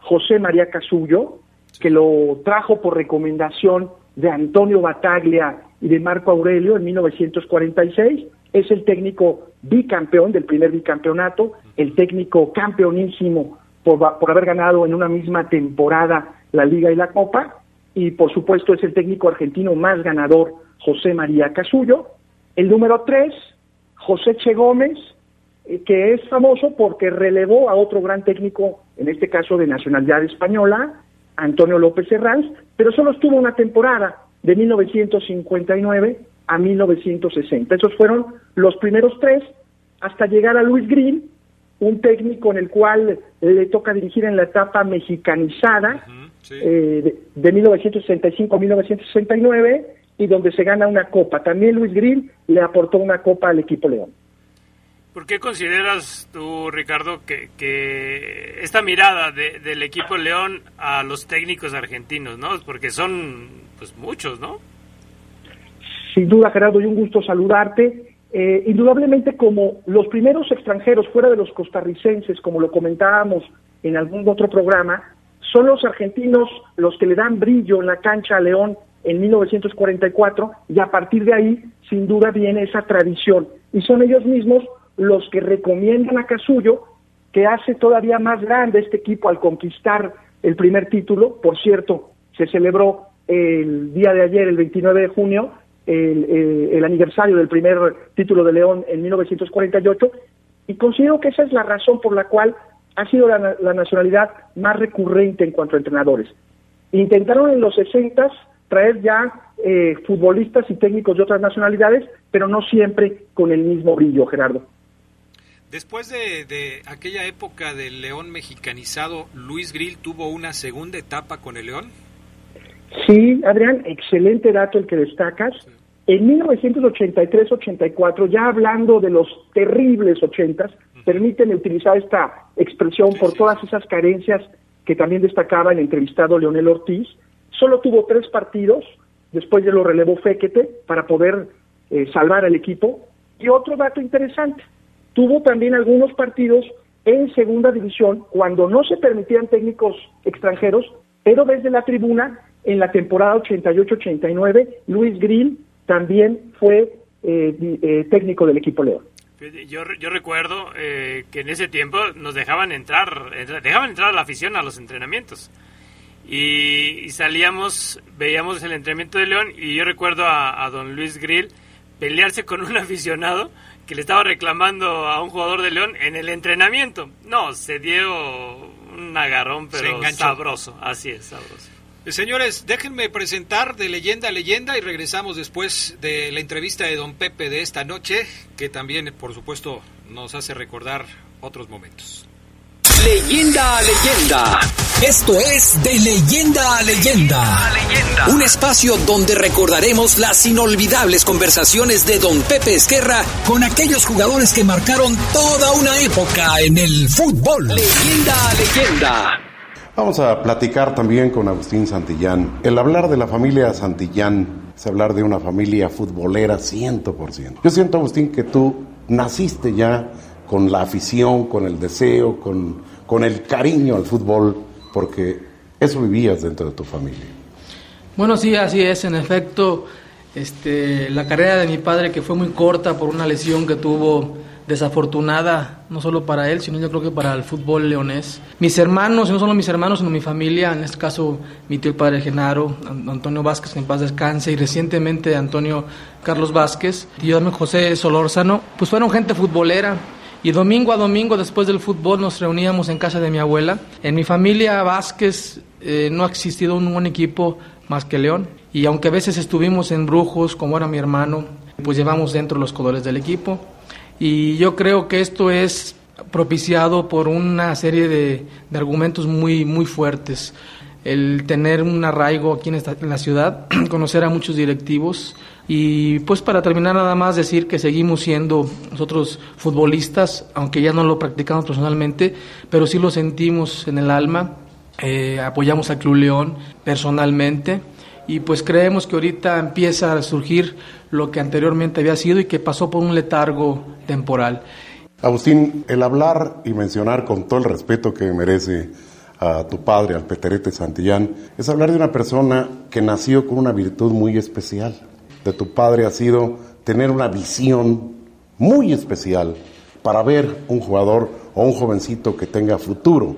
José María Casullo, que lo trajo por recomendación de Antonio Bataglia y de Marco Aurelio en 1946. Es el técnico bicampeón del primer bicampeonato, el técnico campeonísimo por, por haber ganado en una misma temporada la Liga y la Copa. Y por supuesto es el técnico argentino más ganador, José María Casullo. El número tres, José Che Gómez, eh, que es famoso porque relevó a otro gran técnico, en este caso de nacionalidad española, Antonio López Herranz, pero solo estuvo una temporada, de 1959 a 1960. Esos fueron los primeros tres, hasta llegar a Luis Green, un técnico en el cual le toca dirigir en la etapa mexicanizada, eh, de, de 1965 a 1969, y donde se gana una copa. También Luis Green le aportó una copa al equipo León. ¿Por qué consideras tú, Ricardo, que, que esta mirada de- del equipo León a los técnicos argentinos, ¿no? Porque son pues muchos, ¿no? Sin duda, Gerardo, y un gusto saludarte. Eh, indudablemente, como los primeros extranjeros fuera de los costarricenses, como lo comentábamos en algún otro programa, son los argentinos los que le dan brillo en la cancha a León en 1944 y a partir de ahí, sin duda, viene esa tradición. Y son ellos mismos los que recomiendan a Casullo, que hace todavía más grande este equipo al conquistar el primer título. Por cierto, se celebró el día de ayer, el 29 de junio, el, eh, el aniversario del primer título de León en 1948, y considero que esa es la razón por la cual ha sido la, la nacionalidad más recurrente en cuanto a entrenadores. Intentaron en los 60 traer ya eh, futbolistas y técnicos de otras nacionalidades, pero no siempre con el mismo brillo, Gerardo. Después de, de aquella época del León mexicanizado, Luis Grill tuvo una segunda etapa con el León. Sí, Adrián, excelente dato el que destacas. En 1983-84, ya hablando de los terribles ochentas, permíteme utilizar esta expresión por todas esas carencias que también destacaba el entrevistado Leonel Ortiz, solo tuvo tres partidos, después de lo relevó Fequete para poder eh, salvar al equipo. Y otro dato interesante, tuvo también algunos partidos en segunda división cuando no se permitían técnicos extranjeros, pero desde la tribuna en la temporada 88-89, Luis Grill también fue eh, eh, técnico del equipo León. Yo, yo recuerdo eh, que en ese tiempo nos dejaban entrar, dejaban entrar a la afición a los entrenamientos. Y, y salíamos, veíamos el entrenamiento de León y yo recuerdo a, a don Luis Grill pelearse con un aficionado que le estaba reclamando a un jugador de León en el entrenamiento. No, se dio un agarrón, pero sabroso. Así es, sabroso. Señores, déjenme presentar de leyenda a leyenda y regresamos después de la entrevista de don Pepe de esta noche, que también, por supuesto, nos hace recordar otros momentos. Leyenda a leyenda. Esto es de leyenda a leyenda. Un espacio donde recordaremos las inolvidables conversaciones de don Pepe Esquerra con aquellos jugadores que marcaron toda una época en el fútbol. Leyenda a leyenda. Vamos a platicar también con Agustín Santillán. El hablar de la familia Santillán es hablar de una familia futbolera 100%. Yo siento, Agustín, que tú naciste ya con la afición, con el deseo, con, con el cariño al fútbol, porque eso vivías dentro de tu familia. Bueno, sí, así es. En efecto, este, la carrera de mi padre, que fue muy corta por una lesión que tuvo desafortunada, no solo para él, sino yo creo que para el fútbol leonés. Mis hermanos, no solo mis hermanos, sino mi familia, en este caso mi tío el padre Genaro, Antonio Vázquez, que en paz descanse, y recientemente Antonio Carlos Vázquez, tío José Solórzano, pues fueron gente futbolera. Y domingo a domingo, después del fútbol, nos reuníamos en casa de mi abuela. En mi familia Vázquez eh, no ha existido un buen equipo más que León. Y aunque a veces estuvimos en brujos, como era mi hermano, pues llevamos dentro los colores del equipo. Y yo creo que esto es propiciado por una serie de, de argumentos muy, muy fuertes. El tener un arraigo aquí en, la ciudad, conocer a muchos directivos y pues para terminar nada más decir que seguimos siendo nosotros futbolistas, aunque ya no lo practicamos personalmente, pero sí lo sentimos en el alma. Eh, apoyamos a Club León personalmente y pues creemos que ahorita empieza a surgir lo que anteriormente había sido y que pasó por un letargo temporal. Agustín, el hablar y mencionar con todo el respeto que merece a tu padre, al Peterete Santillán, es hablar de una persona que nació con una virtud muy especial. De tu padre ha sido tener una visión muy especial para ver un jugador o un jovencito que tenga futuro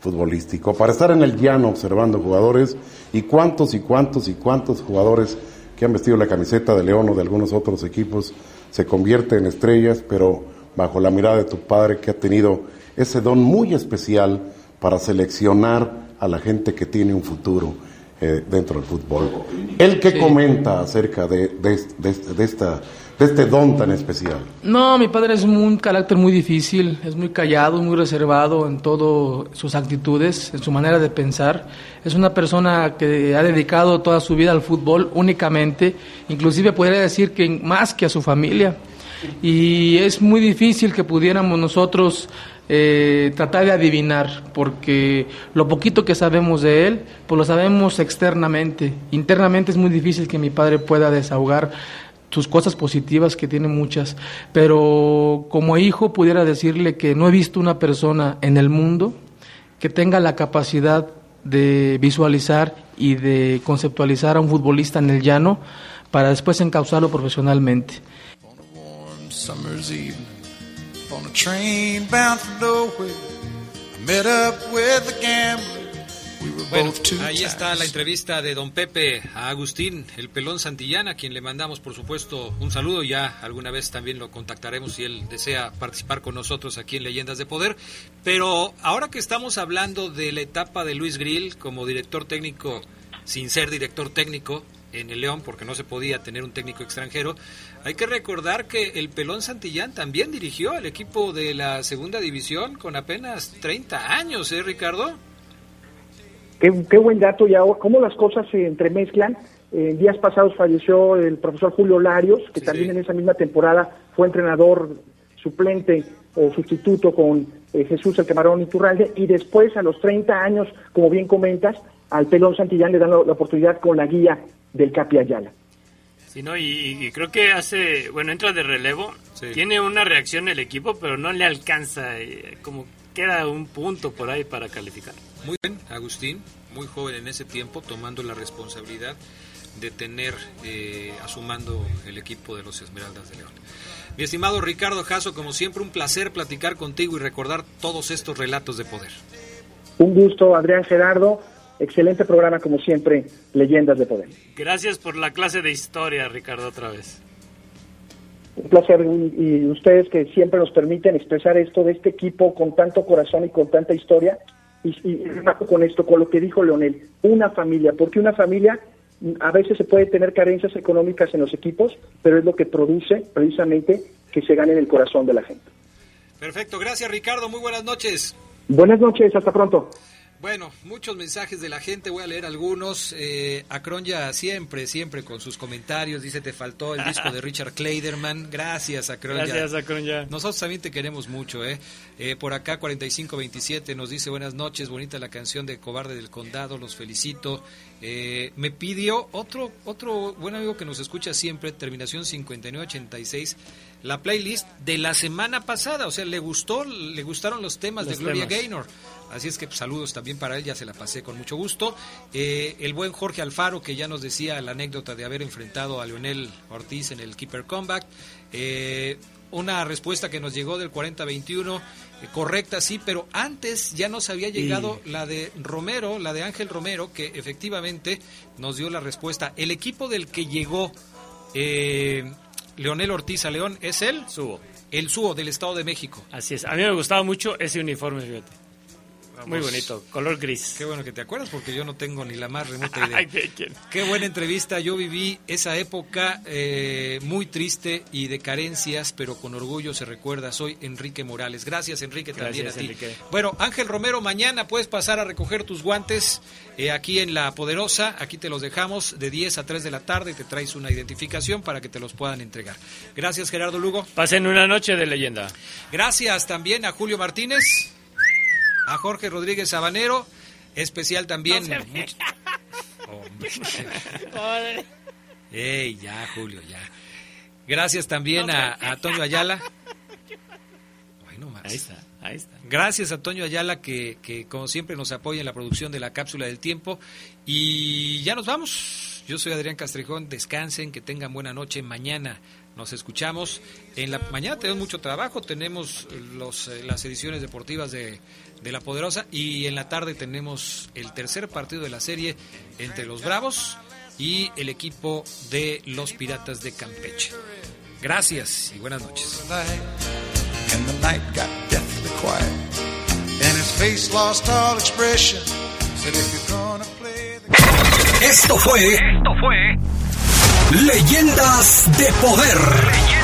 futbolístico, para estar en el llano observando jugadores y cuántos y cuántos y cuántos jugadores que han vestido la camiseta de León o de algunos otros equipos se convierten en estrellas, pero bajo la mirada de tu padre que ha tenido ese don muy especial para seleccionar a la gente que tiene un futuro eh, dentro del fútbol. ¿El que Sí. comenta acerca de, de, de, de esta, de este don tan especial? No, mi padre es un carácter muy difícil, es muy callado, muy reservado en todas sus actitudes, en su manera de pensar. Es una persona que ha dedicado toda su vida al fútbol únicamente, inclusive podría decir que más que a su familia. Y es muy difícil que pudiéramos nosotros eh, tratar de adivinar, porque lo poquito que sabemos de él, pues lo sabemos externamente. Internamente es muy difícil que mi padre pueda desahogar sus cosas positivas, que tiene muchas, pero como hijo pudiera decirle que no he visto una persona en el mundo que tenga la capacidad de visualizar y de conceptualizar a un futbolista en el llano para después encauzarlo profesionalmente. Bueno, ahí está la entrevista de don Pepe a Agustín, el pelón Santillana, a quien le mandamos por supuesto un saludo. Ya alguna vez también lo contactaremos si él desea participar con nosotros aquí en Leyendas de Poder. Pero ahora que estamos hablando de la etapa de Luis Grill como director técnico, sin ser director técnico en el León, porque no se podía tener un técnico extranjero, hay que recordar que el pelón Santillán también dirigió al equipo de la segunda división con apenas 30 años, ¿eh, Ricardo? Qué, qué buen dato y ahora cómo las cosas se entremezclan. En días pasados falleció el profesor Julio Larios, que también en esa misma temporada fue entrenador suplente o sustituto con eh, Jesús el Camarón Iturralde, y después a los 30 años, como bien comentas, al Pelón Santillán le dan la, la oportunidad con la guía del Capi Ayala. Sí, ¿no? Y, y creo que hace, bueno, entra de relevo, tiene una reacción el equipo, pero no le alcanza, eh, como queda un punto por ahí para calificar. Muy bien, Agustín, muy joven en ese tiempo, tomando la responsabilidad de tener eh, a su mando el equipo de los Esmeraldas de León. Mi estimado Ricardo Jasso, como siempre, un placer platicar contigo y recordar todos estos relatos de poder. Un gusto, Adrián Gerardo. Excelente programa, como siempre, Leyendas de Poder. Gracias por la clase de historia, Ricardo, otra vez. Un placer y y ustedes que siempre nos permiten expresar esto de este equipo con tanto corazón y con tanta historia. Y, y con esto, con lo que dijo Leonel, una familia, porque una familia a veces se puede tener carencias económicas en los equipos, pero es lo que produce precisamente que se gane en el corazón de la gente. Perfecto, gracias Ricardo, muy buenas noches. Buenas noches, hasta pronto. Bueno, muchos mensajes de la gente, voy a leer algunos. Eh, Acronya siempre, siempre con sus comentarios, dice te faltó el disco de Richard Kleiderman. Gracias, Acronya. Gracias, Acronya. Nosotros también te queremos mucho, ¿eh? Eh, por acá 4527 nos dice buenas noches, bonita la canción de Cobarde del Condado, los felicito. Eh, me pidió otro, otro buen amigo que nos escucha siempre, terminación 5986, la playlist de la semana pasada, o sea, le gustó, le gustaron los temas Los de Gloria temas. Gaynor. Así es que pues, saludos también para él, ya se la pasé con mucho gusto. Eh, el buen Jorge Alfaro, que ya nos decía la anécdota de haber enfrentado a Leonel Ortiz en el Keeper Comeback. Eh, una respuesta que nos llegó del 40-21, eh, correcta, sí, pero antes ya nos había llegado la de Romero, la de Ángel Romero, que efectivamente nos dio la respuesta. El equipo del que llegó Leonel Ortiz a León es el Subo. El Subo del Estado de México. Así es. A mí me gustaba mucho ese uniforme, fíjate. Muy Vamos. bonito, color gris. Qué bueno que te acuerdas porque yo no tengo ni la más remota idea. Ay, ¿de quién? Qué buena entrevista. Yo viví esa época eh, muy triste y de carencias, pero con orgullo se recuerda. Soy Enrique Morales. Gracias, Enrique, también Gracias, a ti. Enrique. Bueno, Ángel Romero, mañana puedes pasar a recoger tus guantes eh, aquí en La Poderosa. Aquí te los dejamos de 10 a 3 de la tarde y te traes una identificación para que te los puedan entregar. Gracias, Gerardo Lugo. Pasen una noche de leyenda. Gracias también a Julio Martínez, a Jorge Rodríguez Sabanero, especial también. Hombre. Ey, ya, Julio, ya. Gracias también a, a Antonio Ayala. Ay, no más. Ahí está, ahí está. Gracias a Antonio Ayala que, que como siempre nos apoya en la producción de la cápsula del tiempo. Y ya nos vamos. Yo soy Adrián Castrejón. Descansen, que tengan buena noche. Mañana nos escuchamos. En la mañana tenemos mucho trabajo. Tenemos los, eh, las ediciones deportivas de, de La Poderosa. Y en la tarde tenemos el tercer partido de la serie entre los Bravos y el equipo de los Piratas de Campeche. Gracias y buenas noches. Esto fue. Esto fue. Leyendas de Poder.